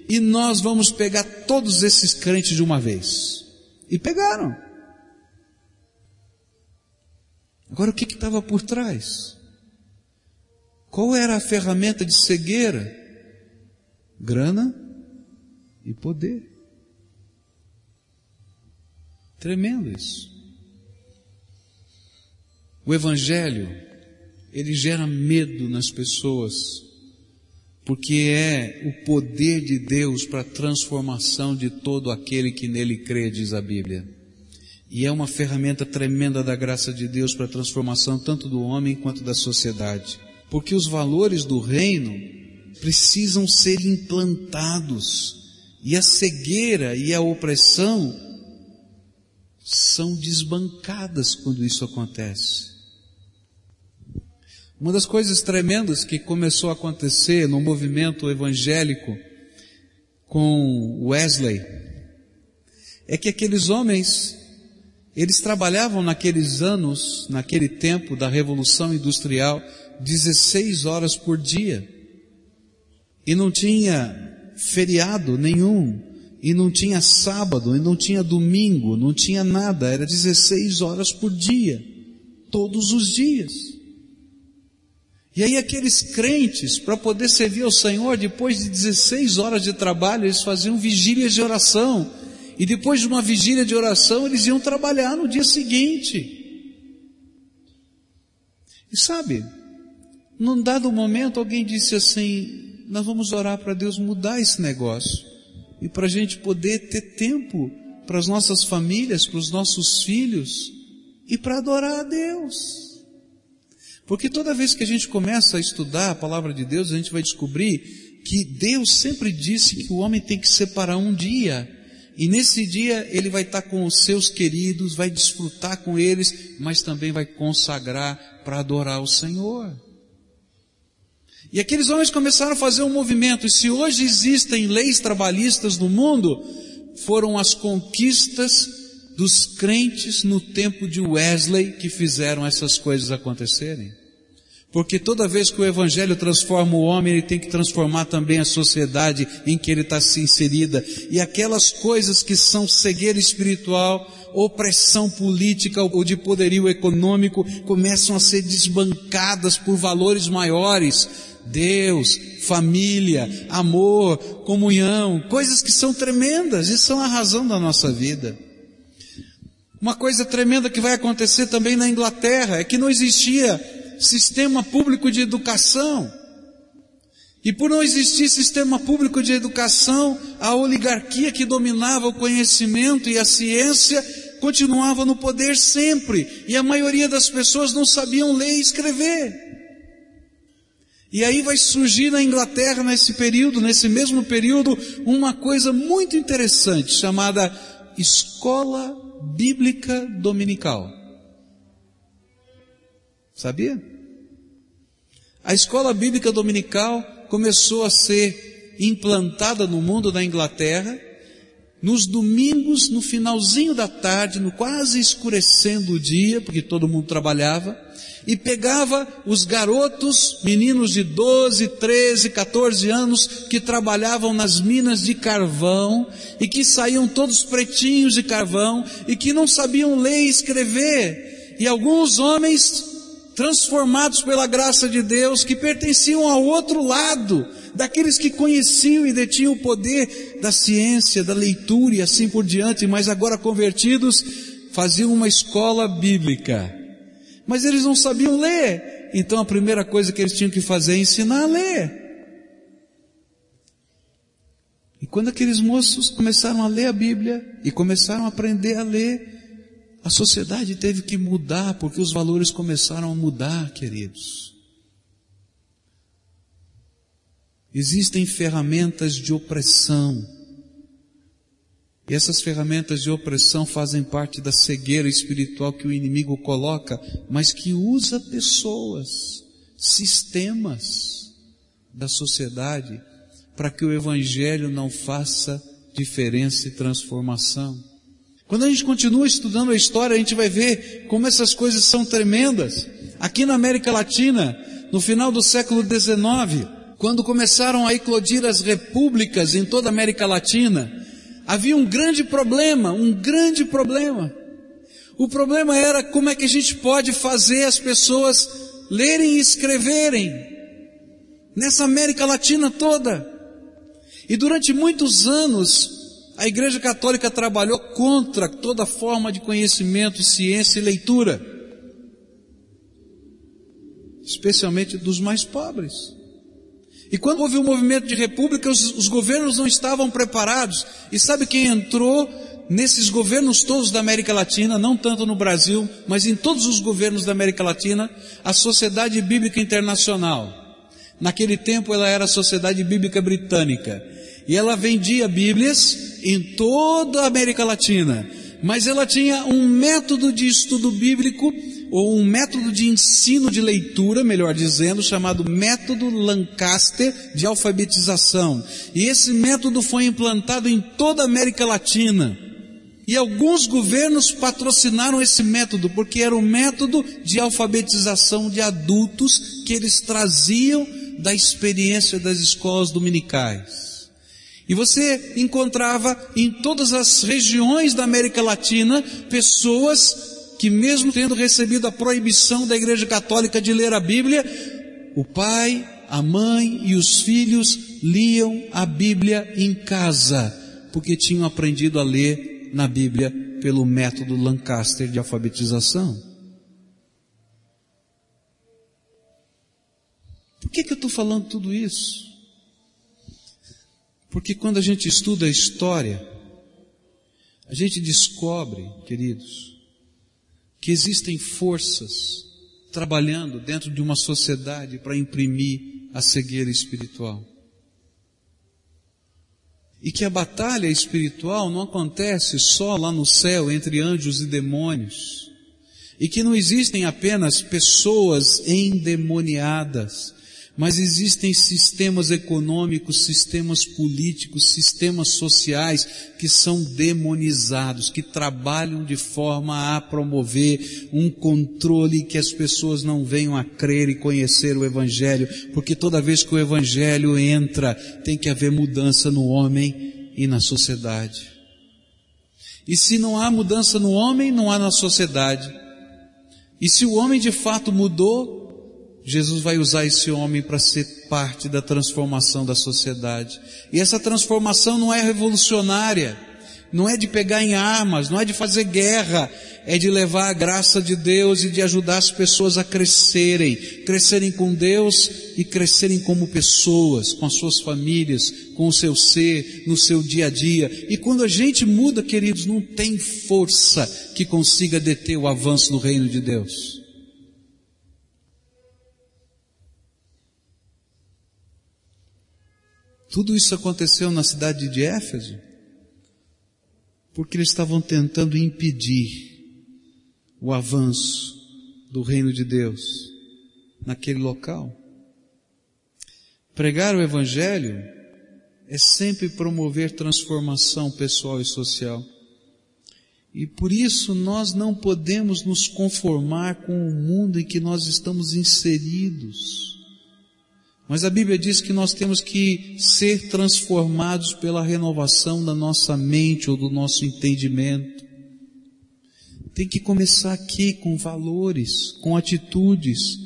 e nós vamos pegar todos esses crentes de uma vez. E pegaram. Agora o que estava por trás? Qual era a ferramenta de cegueira? Grana e poder. Tremendo isso. O Evangelho, ele gera medo nas pessoas porque é o poder de Deus para a transformação de todo aquele que nele crê, diz a Bíblia. E é uma ferramenta tremenda da graça de Deus para a transformação tanto do homem quanto da sociedade. Porque os valores do reino precisam ser implantados. E a cegueira e a opressão são desbancadas quando isso acontece. Uma das coisas tremendas que começou a acontecer no movimento evangélico com Wesley é que aqueles homens, eles trabalhavam naqueles anos, naquele tempo da Revolução Industrial, 16 horas por dia. E não tinha feriado nenhum, e não tinha sábado, e não tinha domingo, não tinha nada, era 16 horas por dia, todos os dias. E aí aqueles crentes, para poder servir ao Senhor, depois de 16 horas de trabalho, eles faziam vigílias de oração. E depois de uma vigília de oração, eles iam trabalhar no dia seguinte. E sabe, num dado momento alguém disse assim, nós vamos orar para Deus mudar esse negócio. E para a gente poder ter tempo para as nossas famílias, para os nossos filhos e para adorar a Deus. Porque toda vez que a gente começa a estudar a palavra de Deus, a gente vai descobrir que Deus sempre disse que o homem tem que separar um dia. E nesse dia ele vai estar com os seus queridos, vai desfrutar com eles, mas também vai consagrar para adorar o Senhor. E aqueles homens começaram a fazer um movimento, e se hoje existem leis trabalhistas no mundo, foram as conquistas dos crentes no tempo de Wesley que fizeram essas coisas acontecerem. Porque toda vez que o Evangelho transforma o homem, ele tem que transformar também a sociedade em que ele está se inserida. E aquelas coisas que são cegueira espiritual, opressão política ou de poderio econômico, começam a ser desbancadas por valores maiores Deus, família, amor, comunhão, coisas que são tremendas e são a razão da nossa vida. Uma coisa tremenda que vai acontecer também na Inglaterra é que não existia sistema público de educação. E por não existir sistema público de educação, a oligarquia que dominava o conhecimento e a ciência continuava no poder sempre, e a maioria das pessoas não sabiam ler e escrever. E aí vai surgir na Inglaterra, nesse período, nesse mesmo período, uma coisa muito interessante, chamada Escola Bíblica Dominical. Sabia? A Escola Bíblica Dominical começou a ser implantada no mundo da Inglaterra, nos domingos, no finalzinho da tarde, no quase escurecendo o dia, porque todo mundo trabalhava, e pegava os garotos, meninos de 12, 13, 14 anos, que trabalhavam nas minas de carvão e que saíam todos pretinhos de carvão e que não sabiam ler e escrever. E alguns homens transformados pela graça de Deus, que pertenciam ao outro lado, daqueles que conheciam e detinham o poder da ciência, da leitura e assim por diante, mas agora convertidos, faziam uma escola bíblica mas eles não sabiam ler. Então a primeira coisa que eles tinham que fazer é ensinar a ler. E quando aqueles moços começaram a ler a Bíblia e começaram a aprender a ler, a sociedade teve que mudar porque os valores começaram a mudar, queridos. Existem ferramentas de opressão e essas ferramentas de opressão fazem parte da cegueira espiritual que o inimigo coloca, mas que usa pessoas, sistemas da sociedade para que o evangelho não faça diferença e transformação. Quando a gente continua estudando a história, a gente vai ver como essas coisas são tremendas. Aqui na América Latina, no final do século XIX, quando começaram a eclodir as repúblicas em toda a América Latina, havia um grande problema, um grande problema. O problema era como é que a gente pode fazer as pessoas lerem e escreverem nessa América Latina toda. E durante muitos anos, a Igreja Católica trabalhou contra toda forma de conhecimento, ciência e leitura, especialmente dos mais pobres. E quando houve o um movimento de república, os, os governos não estavam preparados. E sabe quem entrou nesses governos todos da América Latina, não tanto no Brasil, mas em todos os governos da América Latina, a Sociedade Bíblica Internacional. Naquele tempo ela era a Sociedade Bíblica Britânica. E ela vendia Bíblias em toda a América Latina. Mas ela tinha um método de estudo bíblico ou um método de ensino de leitura, melhor dizendo, chamado método Lancaster de alfabetização. E esse método foi implantado em toda a América Latina. E alguns governos patrocinaram esse método, porque era o método de alfabetização de adultos que eles traziam da experiência das escolas dominicais. E você encontrava em todas as regiões da América Latina pessoas que mesmo tendo recebido a proibição da Igreja Católica de ler a Bíblia, o pai, a mãe e os filhos liam a Bíblia em casa, porque tinham aprendido a ler na Bíblia pelo método Lancaster de alfabetização. Por que, que eu estou falando tudo isso? Porque quando a gente estuda a história, a gente descobre, queridos, que existem forças trabalhando dentro de uma sociedade para imprimir a cegueira espiritual. E que a batalha espiritual não acontece só lá no céu entre anjos e demônios. E que não existem apenas pessoas endemoniadas, mas existem sistemas econômicos, sistemas políticos, sistemas sociais que são demonizados, que trabalham de forma a promover um controle que as pessoas não venham a crer e conhecer o Evangelho, porque toda vez que o Evangelho entra, tem que haver mudança no homem e na sociedade. E se não há mudança no homem, não há na sociedade. E se o homem de fato mudou, Jesus vai usar esse homem para ser parte da transformação da sociedade. E essa transformação não é revolucionária, não é de pegar em armas, não é de fazer guerra, é de levar a graça de Deus e de ajudar as pessoas a crescerem, crescerem com Deus e crescerem como pessoas, com as suas famílias, com o seu ser, no seu dia a dia. E quando a gente muda, queridos, não tem força que consiga deter o avanço do reino de Deus. Tudo isso aconteceu na cidade de Éfeso porque eles estavam tentando impedir o avanço do reino de Deus naquele local. Pregar o Evangelho é sempre promover transformação pessoal e social. E por isso nós não podemos nos conformar com o mundo em que nós estamos inseridos. Mas a Bíblia diz que nós temos que ser transformados pela renovação da nossa mente ou do nosso entendimento. Tem que começar aqui com valores, com atitudes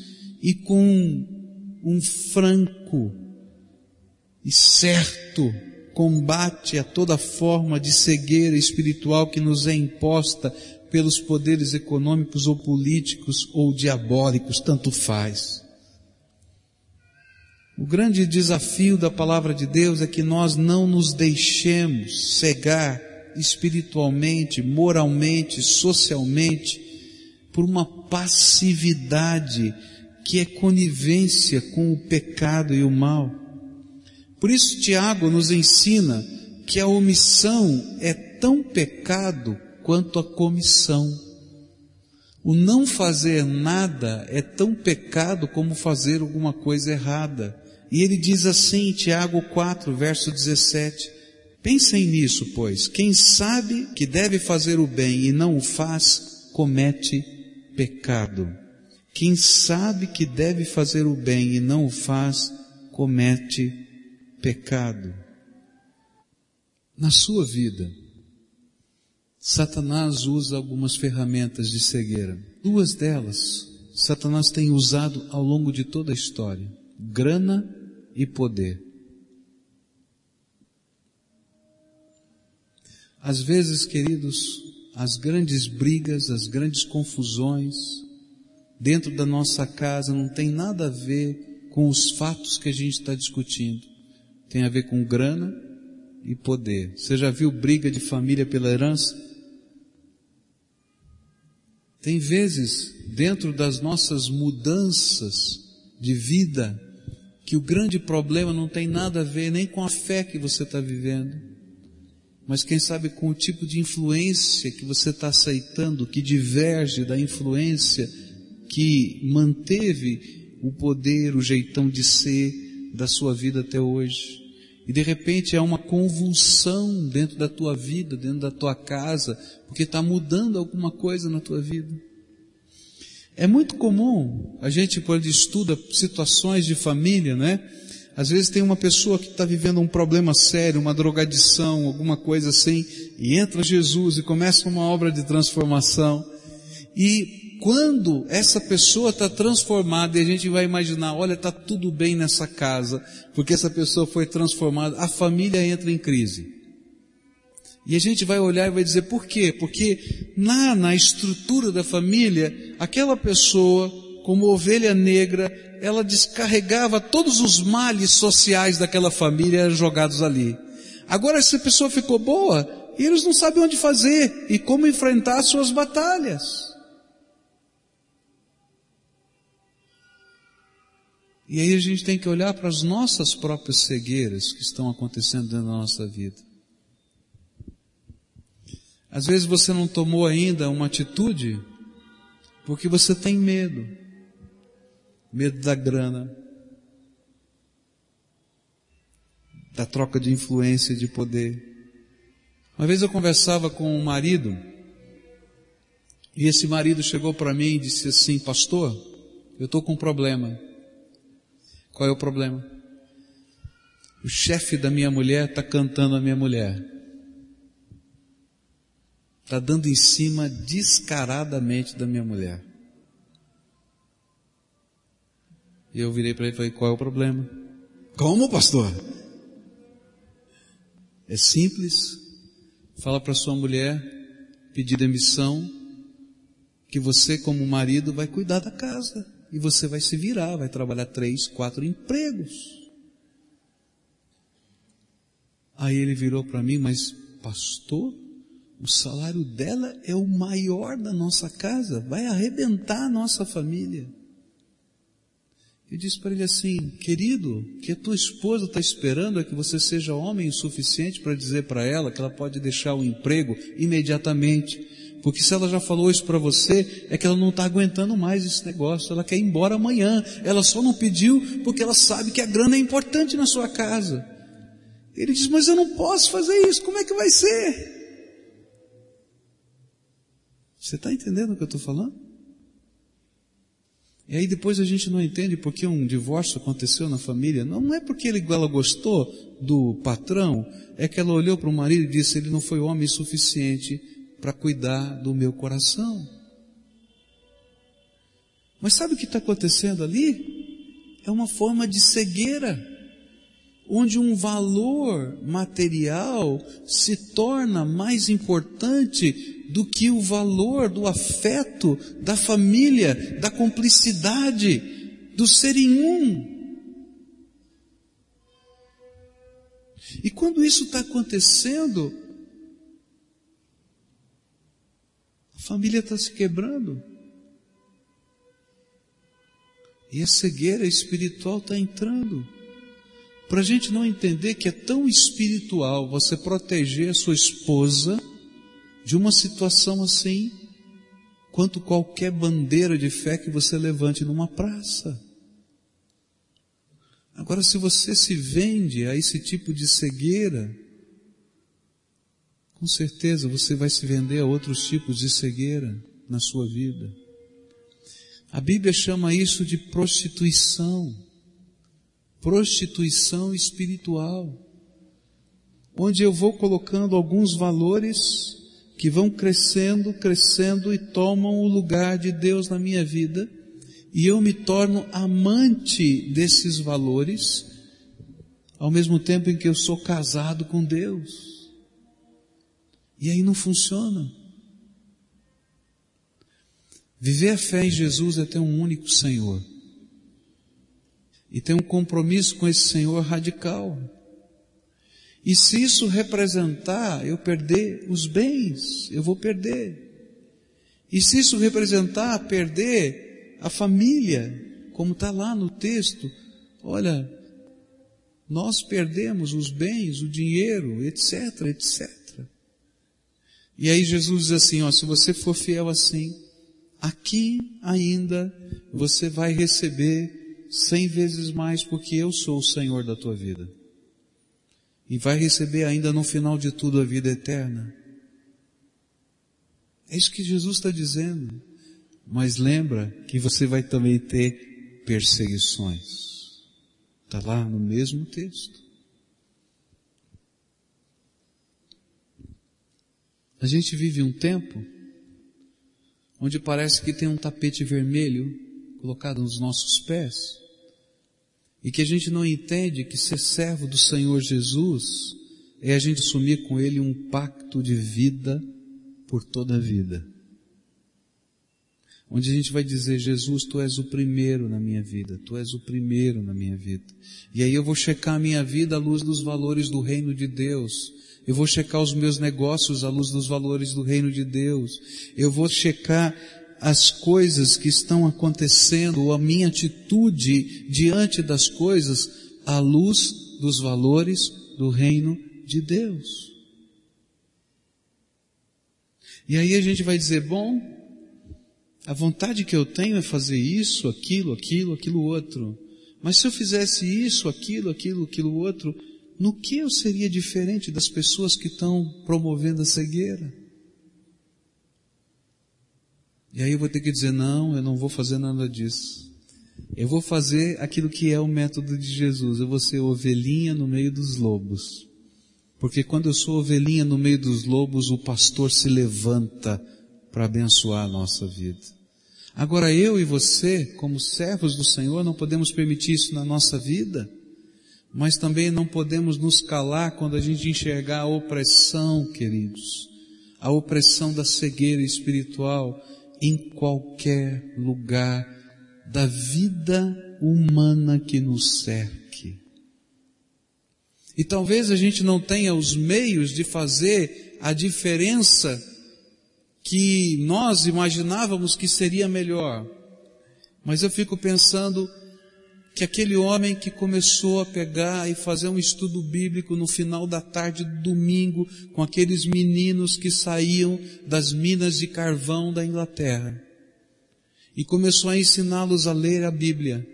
e com um franco e certo combate a toda forma de cegueira espiritual que nos é imposta pelos poderes econômicos ou políticos ou diabólicos, tanto faz. O grande desafio da palavra de Deus é que nós não nos deixemos cegar espiritualmente, moralmente, socialmente, por uma passividade que é conivência com o pecado e o mal. Por isso, Tiago nos ensina que a omissão é tão pecado quanto a comissão. O não fazer nada é tão pecado como fazer alguma coisa errada. E ele diz assim, Tiago 4, verso 17, Pensem nisso, pois, quem sabe que deve fazer o bem e não o faz, comete pecado. Quem sabe que deve fazer o bem e não o faz, comete pecado. Na sua vida, Satanás usa algumas ferramentas de cegueira. Duas delas, Satanás tem usado ao longo de toda a história grana e poder. Às vezes, queridos, as grandes brigas, as grandes confusões dentro da nossa casa não tem nada a ver com os fatos que a gente está discutindo. Tem a ver com grana e poder. Você já viu briga de família pela herança? Tem vezes, dentro das nossas mudanças de vida, que o grande problema não tem nada a ver nem com a fé que você está vivendo, mas quem sabe com o tipo de influência que você está aceitando, que diverge da influência que manteve o poder, o jeitão de ser da sua vida até hoje. E de repente é uma convulsão dentro da tua vida, dentro da tua casa, porque está mudando alguma coisa na tua vida. É muito comum a gente, quando estuda situações de família, né? Às vezes tem uma pessoa que está vivendo um problema sério, uma drogadição, alguma coisa assim, e entra Jesus e começa uma obra de transformação. E quando essa pessoa está transformada e a gente vai imaginar, olha, está tudo bem nessa casa, porque essa pessoa foi transformada, a família entra em crise. E a gente vai olhar e vai dizer por quê? Porque na, na estrutura da família, aquela pessoa, como ovelha negra, ela descarregava todos os males sociais daquela família jogados ali. Agora essa pessoa ficou boa e eles não sabem onde fazer e como enfrentar suas batalhas. E aí a gente tem que olhar para as nossas próprias cegueiras que estão acontecendo dentro da nossa vida. Às vezes você não tomou ainda uma atitude porque você tem medo. Medo da grana, da troca de influência e de poder. Uma vez eu conversava com um marido, e esse marido chegou para mim e disse assim, pastor, eu estou com um problema. Qual é o problema? O chefe da minha mulher está cantando a minha mulher. Está dando em cima descaradamente da minha mulher. E eu virei para ele e falei: qual é o problema? Como, pastor? É simples. Fala para sua mulher pedir demissão, que você, como marido, vai cuidar da casa. E você vai se virar, vai trabalhar três, quatro empregos. Aí ele virou para mim, mas pastor, o salário dela é o maior da nossa casa, vai arrebentar a nossa família. Eu disse para ele assim, querido, que a tua esposa está esperando é que você seja homem o suficiente para dizer para ela que ela pode deixar o emprego imediatamente. Porque se ela já falou isso para você, é que ela não está aguentando mais esse negócio, ela quer ir embora amanhã. Ela só não pediu porque ela sabe que a grana é importante na sua casa. Ele diz, mas eu não posso fazer isso, como é que vai ser? Você está entendendo o que eu estou falando? E aí depois a gente não entende porque um divórcio aconteceu na família. Não é porque ela gostou do patrão, é que ela olhou para o marido e disse, ele não foi homem suficiente para cuidar do meu coração. Mas sabe o que está acontecendo ali? É uma forma de cegueira onde um valor material se torna mais importante do que o valor do afeto, da família, da cumplicidade, do ser em um. E quando isso está acontecendo, a família está se quebrando. E a cegueira espiritual está entrando. Para a gente não entender que é tão espiritual você proteger a sua esposa de uma situação assim, quanto qualquer bandeira de fé que você levante numa praça. Agora, se você se vende a esse tipo de cegueira, com certeza você vai se vender a outros tipos de cegueira na sua vida. A Bíblia chama isso de prostituição prostituição espiritual, onde eu vou colocando alguns valores que vão crescendo, crescendo e tomam o lugar de Deus na minha vida, e eu me torno amante desses valores, ao mesmo tempo em que eu sou casado com Deus. E aí não funciona. Viver a fé em Jesus é ter um único Senhor e tem um compromisso com esse Senhor radical. E se isso representar eu perder os bens, eu vou perder. E se isso representar perder a família, como está lá no texto, olha, nós perdemos os bens, o dinheiro, etc, etc. E aí Jesus diz assim, ó, se você for fiel assim, aqui ainda você vai receber cem vezes mais porque eu sou o Senhor da tua vida. E vai receber ainda no final de tudo a vida eterna. É isso que Jesus está dizendo. Mas lembra que você vai também ter perseguições. Está lá no mesmo texto. A gente vive um tempo onde parece que tem um tapete vermelho colocado nos nossos pés e que a gente não entende que ser servo do Senhor Jesus é a gente assumir com Ele um pacto de vida por toda a vida. Onde a gente vai dizer, Jesus, Tu és o primeiro na minha vida, Tu és o primeiro na minha vida. E aí eu vou checar a minha vida à luz dos valores do reino de Deus. Eu vou checar os meus negócios à luz dos valores do reino de Deus. Eu vou checar as coisas que estão acontecendo, ou a minha atitude diante das coisas, à luz dos valores do reino de Deus. E aí a gente vai dizer, bom, a vontade que eu tenho é fazer isso, aquilo, aquilo, aquilo outro. Mas se eu fizesse isso, aquilo, aquilo, aquilo outro, no que eu seria diferente das pessoas que estão promovendo a cegueira? E aí eu vou ter que dizer, não, eu não vou fazer nada disso. Eu vou fazer aquilo que é o método de Jesus. Eu vou ser ovelhinha no meio dos lobos. Porque quando eu sou ovelhinha no meio dos lobos, o pastor se levanta para abençoar a nossa vida. Agora eu e você, como servos do Senhor, não podemos permitir isso na nossa vida, mas também não podemos nos calar quando a gente enxergar a opressão, queridos, a opressão da cegueira espiritual em qualquer lugar da vida humana que nos cerque. E talvez a gente não tenha os meios de fazer a diferença que nós imaginávamos que seria melhor. Mas eu fico pensando que aquele homem que começou a pegar e fazer um estudo bíblico no final da tarde do domingo com aqueles meninos que saíam das minas de carvão da Inglaterra e começou a ensiná-los a ler a Bíblia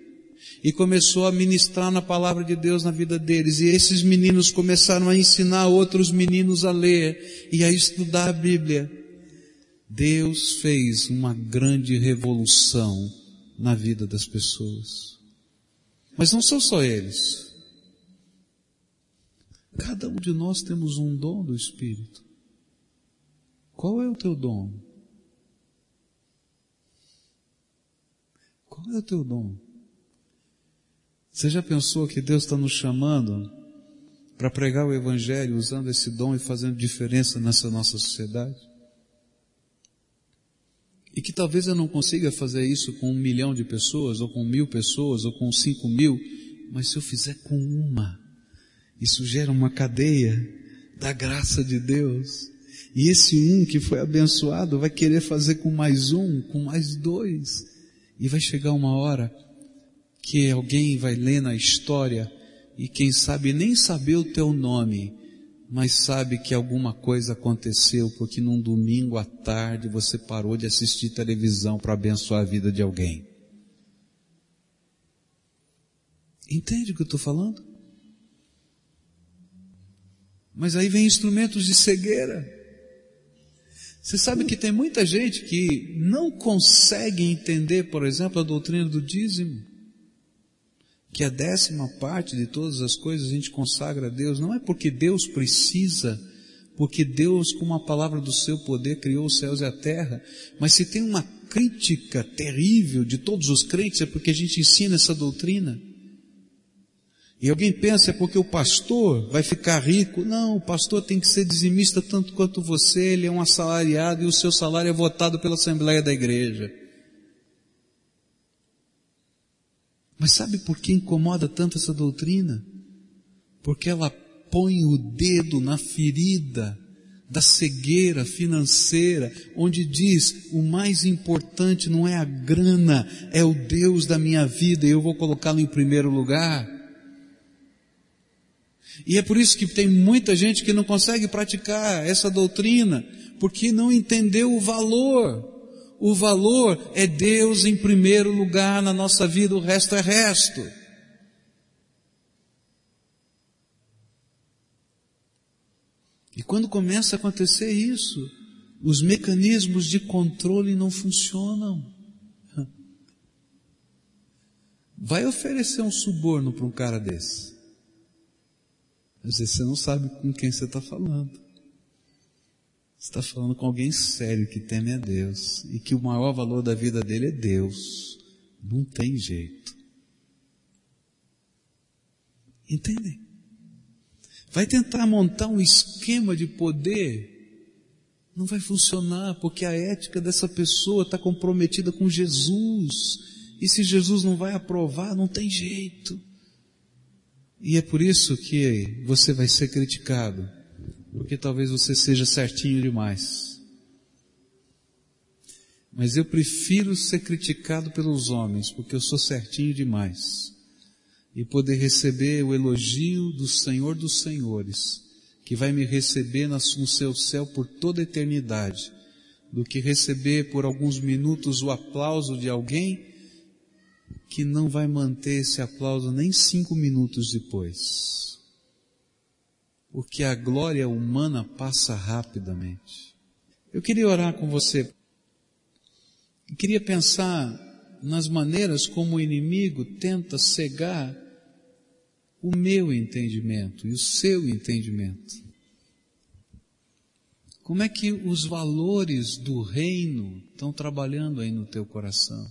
e começou a ministrar na palavra de Deus na vida deles. E esses meninos começaram a ensinar outros meninos a ler e a estudar a Bíblia. Deus fez uma grande revolução na vida das pessoas. Mas não são só eles. Cada um de nós temos um dom do Espírito. Qual é o teu dom? Qual é o teu dom? Você já pensou que Deus está nos chamando para pregar o Evangelho usando esse dom e fazendo diferença nessa nossa sociedade? E que talvez eu não consiga fazer isso com um milhão de pessoas, ou com mil pessoas, ou com cinco mil, mas se eu fizer com uma, isso gera uma cadeia da graça de Deus. E esse um que foi abençoado vai querer fazer com mais um, com mais dois. E vai chegar uma hora que alguém vai ler na história e quem sabe nem saber o teu nome, mas sabe que alguma coisa aconteceu porque num domingo à tarde você parou de assistir televisão para abençoar a vida de alguém. Entende o que eu estou falando? Mas aí vem instrumentos de cegueira. Você sabe que tem muita gente que não consegue entender, por exemplo, a doutrina do dízimo que a décima parte de todas as coisas a gente consagra a Deus, não é porque Deus precisa, porque Deus, com uma palavra do seu poder, criou os céus e a terra, mas se tem uma crítica terrível de todos os crentes, é porque a gente ensina essa doutrina. E alguém pensa é porque o pastor vai ficar rico. Não, o pastor tem que ser dizimista tanto quanto você, ele é um assalariado e o seu salário é votado pela Assembleia da Igreja. Mas sabe por que incomoda tanto essa doutrina? Porque ela põe o dedo na ferida da cegueira financeira, onde diz: o mais importante não é a grana, é o Deus da minha vida e eu vou colocá-lo em primeiro lugar. E é por isso que tem muita gente que não consegue praticar essa doutrina, porque não entendeu o valor o valor é Deus em primeiro lugar na nossa vida, o resto é resto. E quando começa a acontecer isso, os mecanismos de controle não funcionam. Vai oferecer um suborno para um cara desse. Às vezes você não sabe com quem você está falando está falando com alguém sério que teme a Deus e que o maior valor da vida dele é Deus. Não tem jeito. Entendem? Vai tentar montar um esquema de poder, não vai funcionar, porque a ética dessa pessoa está comprometida com Jesus. E se Jesus não vai aprovar, não tem jeito. E é por isso que você vai ser criticado porque talvez você seja certinho demais. Mas eu prefiro ser criticado pelos homens, porque eu sou certinho demais, e poder receber o elogio do Senhor dos Senhores, que vai me receber no seu céu por toda a eternidade, do que receber por alguns minutos o aplauso de alguém que não vai manter esse aplauso nem cinco minutos depois porque a glória humana passa rapidamente. Eu queria orar com você. Eu queria pensar nas maneiras como o inimigo tenta cegar o meu entendimento e o seu entendimento. Como é que os valores do reino estão trabalhando aí no teu coração?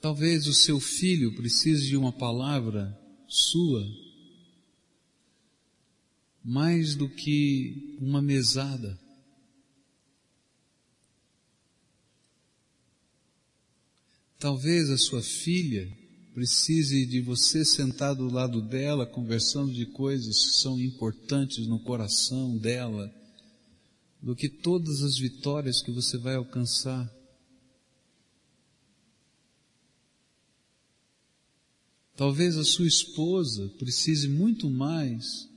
Talvez o seu filho precise de uma palavra sua mais do que uma mesada. Talvez a sua filha precise de você sentado do lado dela, conversando de coisas que são importantes no coração dela, do que todas as vitórias que você vai alcançar. Talvez a sua esposa precise muito mais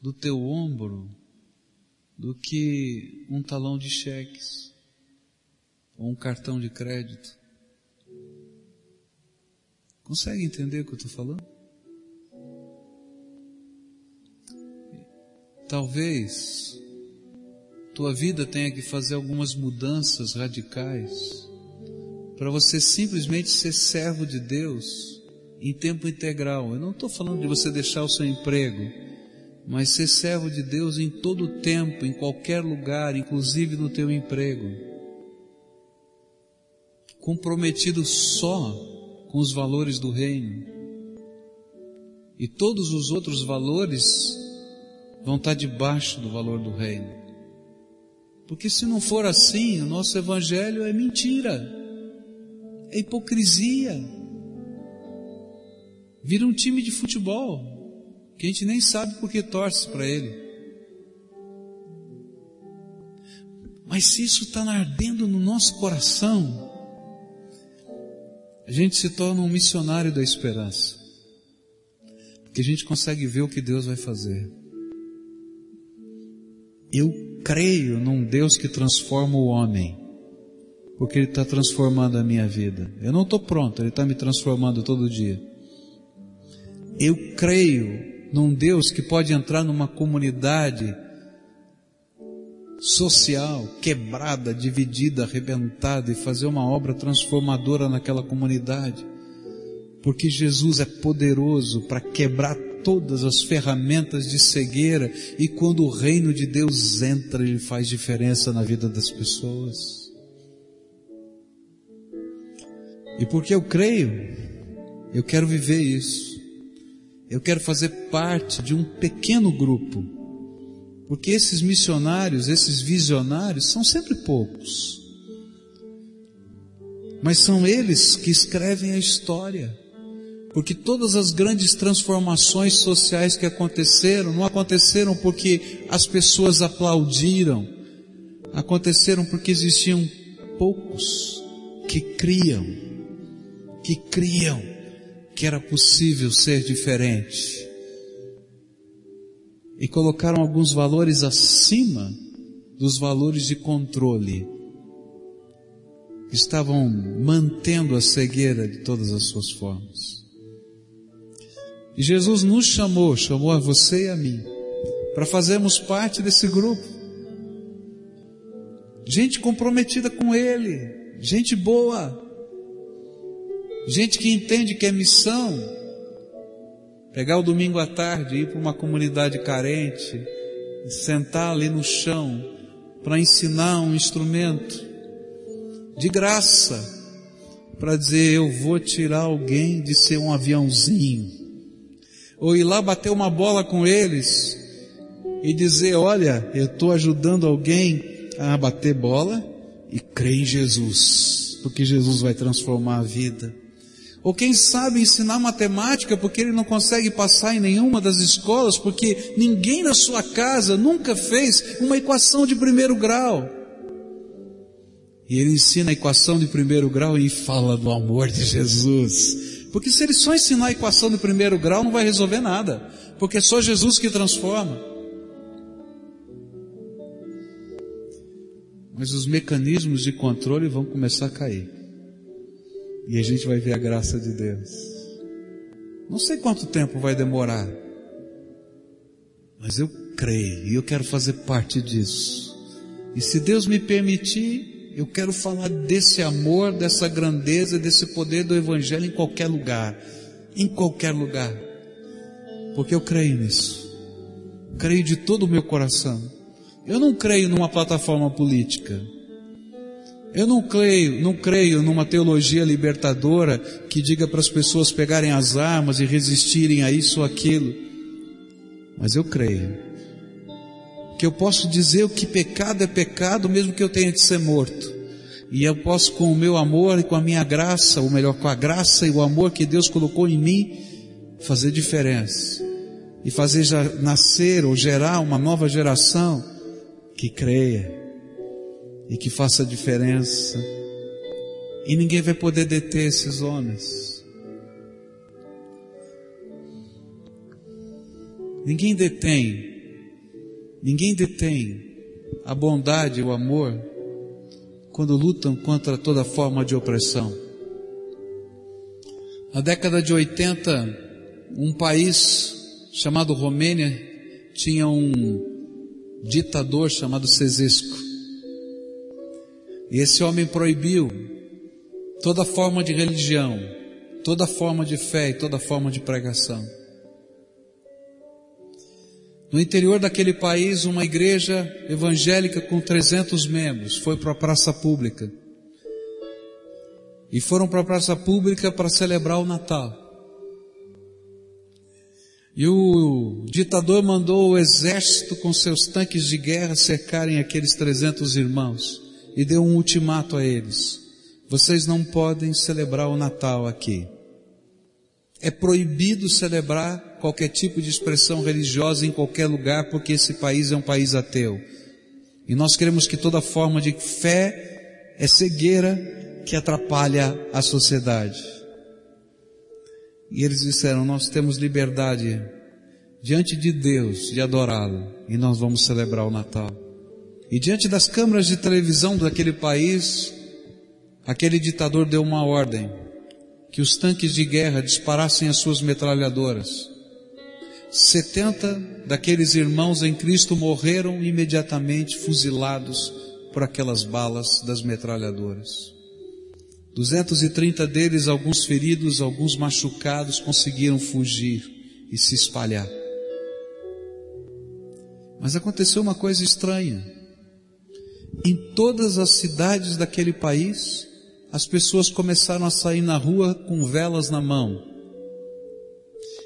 do teu ombro do que um talão de cheques ou um cartão de crédito. Consegue entender o que eu estou falando? Talvez tua vida tenha que fazer algumas mudanças radicais para você simplesmente ser servo de Deus em tempo integral. Eu não estou falando de você deixar o seu emprego, mas ser servo de Deus em todo o tempo, em qualquer lugar, inclusive no teu emprego. Comprometido só com os valores do reino. E todos os outros valores vão estar debaixo do valor do reino. Porque se não for assim, o nosso evangelho é mentira, é hipocrisia. Vira um time de futebol, que a gente nem sabe por que torce para ele. Mas se isso está ardendo no nosso coração, a gente se torna um missionário da esperança. Porque a gente consegue ver o que Deus vai fazer. Eu creio num Deus que transforma o homem. Porque Ele está transformando a minha vida. Eu não estou pronto, Ele está me transformando todo dia. Eu creio num Deus que pode entrar numa comunidade social, quebrada, dividida, arrebentada e fazer uma obra transformadora naquela comunidade. Porque Jesus é poderoso para quebrar todas as ferramentas de cegueira e quando o reino de Deus entra, ele faz diferença na vida das pessoas. E porque eu creio, eu quero viver isso. Eu quero fazer parte de um pequeno grupo porque esses missionários, esses visionários, são sempre poucos. Mas são eles que escrevem a história. Porque todas as grandes transformações sociais que aconteceram, não aconteceram porque as pessoas aplaudiram, aconteceram porque existiam poucos que criam, que criam que era possível ser diferente e colocaram alguns valores acima dos valores de controle estavam mantendo a cegueira de todas as suas formas. E Jesus nos chamou, chamou a você e a mim, para fazermos parte desse grupo. Gente comprometida com Ele, gente boa, gente que entende que é missão, Pegar o domingo à tarde, ir para uma comunidade carente, sentar ali no chão para ensinar um instrumento de graça, para dizer eu vou tirar alguém de ser um aviãozinho, ou ir lá bater uma bola com eles e dizer olha eu estou ajudando alguém a bater bola e crê em Jesus, porque Jesus vai transformar a vida. Ou quem sabe ensinar matemática porque ele não consegue passar em nenhuma das escolas, porque ninguém na sua casa nunca fez uma equação de primeiro grau. E ele ensina a equação de primeiro grau e fala do amor de Jesus. Porque se ele só ensinar a equação de primeiro grau, não vai resolver nada. Porque é só Jesus que transforma. Mas os mecanismos de controle vão começar a cair. E a gente vai ver a graça de Deus. Não sei quanto tempo vai demorar, mas eu creio e eu quero fazer parte disso. E se Deus me permitir, eu quero falar desse amor, dessa grandeza, desse poder do Evangelho em qualquer lugar. Em qualquer lugar. Porque eu creio nisso. Creio de todo o meu coração. Eu não creio numa plataforma política. Eu não creio, não creio numa teologia libertadora que diga para as pessoas pegarem as armas e resistirem a isso ou aquilo. Mas eu creio que eu posso dizer o que pecado é pecado, mesmo que eu tenha de ser morto. E eu posso, com o meu amor e com a minha graça, ou melhor, com a graça e o amor que Deus colocou em mim, fazer diferença. E fazer nascer ou gerar uma nova geração que creia e que faça diferença. E ninguém vai poder deter esses homens. Ninguém detém, ninguém detém a bondade e o amor quando lutam contra toda forma de opressão. Na década de 80, um país chamado Romênia tinha um ditador chamado Cesesco. E esse homem proibiu toda forma de religião, toda forma de fé e toda forma de pregação. No interior daquele país, uma igreja evangélica com 300 membros foi para a praça pública. E foram para a praça pública para celebrar o Natal. E o ditador mandou o exército com seus tanques de guerra cercarem aqueles 300 irmãos e deu um ultimato a eles: vocês não podem celebrar o Natal aqui. É proibido celebrar qualquer tipo de expressão religiosa em qualquer lugar, porque esse país é um país ateu. E nós queremos que toda forma de fé é cegueira que atrapalha a sociedade. E eles disseram: Nós temos liberdade diante de Deus de adorá-lo, e nós vamos celebrar o Natal. E diante das câmaras de televisão daquele país, aquele ditador deu uma ordem que os tanques de guerra disparassem as suas metralhadoras. Setenta daqueles irmãos em Cristo morreram imediatamente fuzilados por aquelas balas das metralhadoras. 230 deles, alguns feridos, alguns machucados, conseguiram fugir e se espalhar. Mas aconteceu uma coisa estranha. Em todas as cidades daquele país, as pessoas começaram a sair na rua com velas na mão.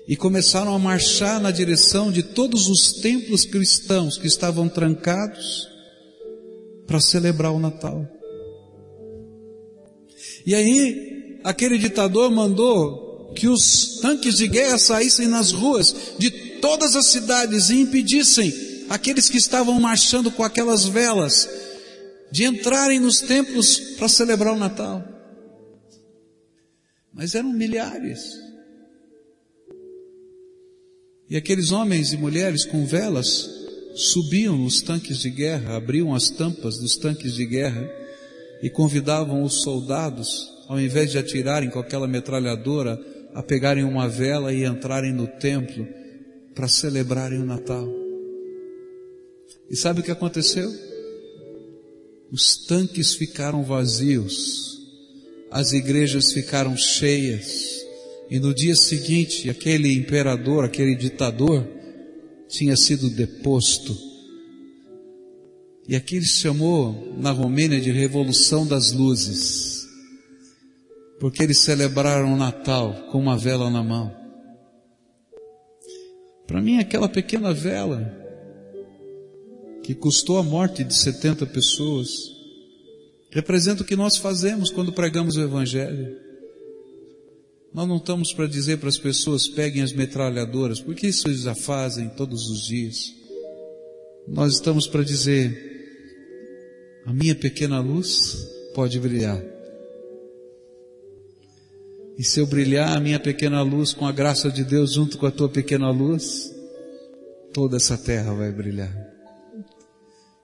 E começaram a marchar na direção de todos os templos cristãos que estavam trancados para celebrar o Natal. E aí, aquele ditador mandou que os tanques de guerra saíssem nas ruas de todas as cidades e impedissem aqueles que estavam marchando com aquelas velas de entrarem nos templos para celebrar o Natal. Mas eram milhares. E aqueles homens e mulheres com velas subiam nos tanques de guerra, abriam as tampas dos tanques de guerra e convidavam os soldados, ao invés de atirarem com aquela metralhadora, a pegarem uma vela e entrarem no templo para celebrarem o Natal. E sabe o que aconteceu? Os tanques ficaram vazios, as igrejas ficaram cheias, e no dia seguinte, aquele imperador, aquele ditador, tinha sido deposto. E aqui ele chamou na Romênia de Revolução das Luzes, porque eles celebraram o Natal com uma vela na mão. Para mim, aquela pequena vela que custou a morte de 70 pessoas, representa o que nós fazemos quando pregamos o Evangelho. Nós não estamos para dizer para as pessoas peguem as metralhadoras, porque isso eles já fazem todos os dias. Nós estamos para dizer, a minha pequena luz pode brilhar. E se eu brilhar a minha pequena luz com a graça de Deus junto com a tua pequena luz, toda essa terra vai brilhar.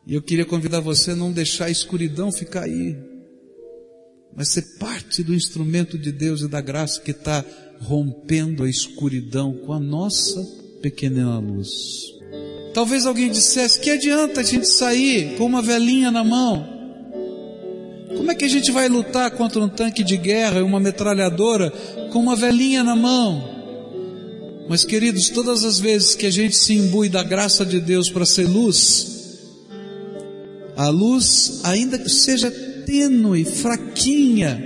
E eu queria convidar você a não deixar a escuridão ficar aí, mas ser parte do instrumento de Deus e da graça que está rompendo a escuridão com a nossa pequena luz. Talvez alguém dissesse: que adianta a gente sair com uma velinha na mão? Como é que a gente vai lutar contra um tanque de guerra e uma metralhadora com uma velinha na mão? Mas queridos, todas as vezes que a gente se imbui da graça de Deus para ser luz, a luz, ainda que seja tênue, fraquinha,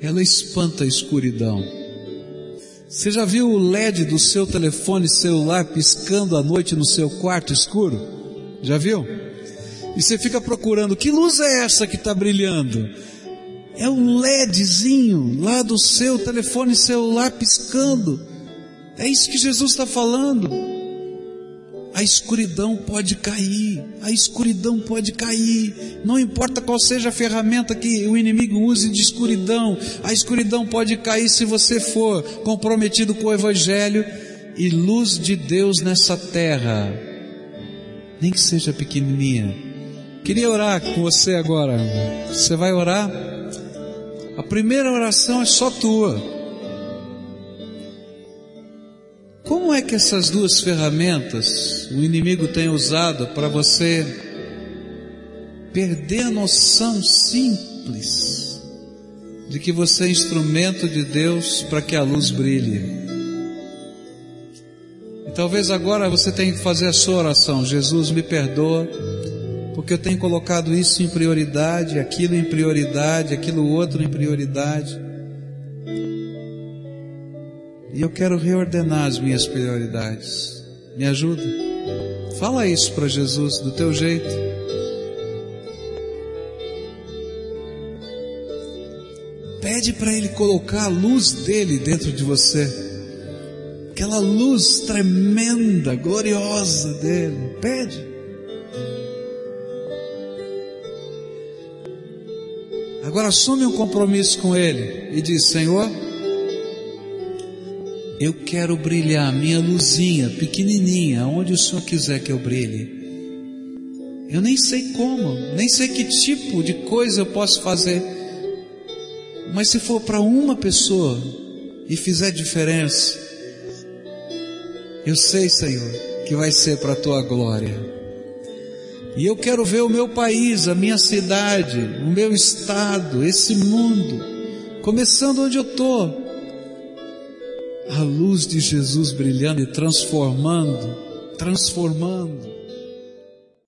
ela espanta a escuridão. Você já viu o LED do seu telefone celular piscando à noite no seu quarto escuro? Já viu? E você fica procurando, que luz é essa que está brilhando? É um LEDzinho lá do seu telefone celular piscando. É isso que Jesus está falando. A escuridão pode cair, a escuridão pode cair, não importa qual seja a ferramenta que o inimigo use de escuridão, a escuridão pode cair se você for comprometido com o Evangelho e luz de Deus nessa terra, nem que seja pequenininha. Queria orar com você agora, você vai orar? A primeira oração é só tua. Como é que essas duas ferramentas o inimigo tem usado para você perder a noção simples de que você é instrumento de Deus para que a luz brilhe? E talvez agora você tenha que fazer a sua oração: Jesus, me perdoa, porque eu tenho colocado isso em prioridade, aquilo em prioridade, aquilo outro em prioridade. E eu quero reordenar as minhas prioridades. Me ajuda. Fala isso para Jesus do teu jeito. Pede para Ele colocar a luz dele dentro de você. Aquela luz tremenda, gloriosa dele. Pede. Agora assume um compromisso com Ele e diz: Senhor, eu quero brilhar minha luzinha pequenininha, onde o Senhor quiser que eu brilhe. Eu nem sei como, nem sei que tipo de coisa eu posso fazer. Mas se for para uma pessoa e fizer diferença, eu sei, Senhor, que vai ser para a tua glória. E eu quero ver o meu país, a minha cidade, o meu estado, esse mundo, começando onde eu estou, a luz de Jesus brilhando e transformando, transformando.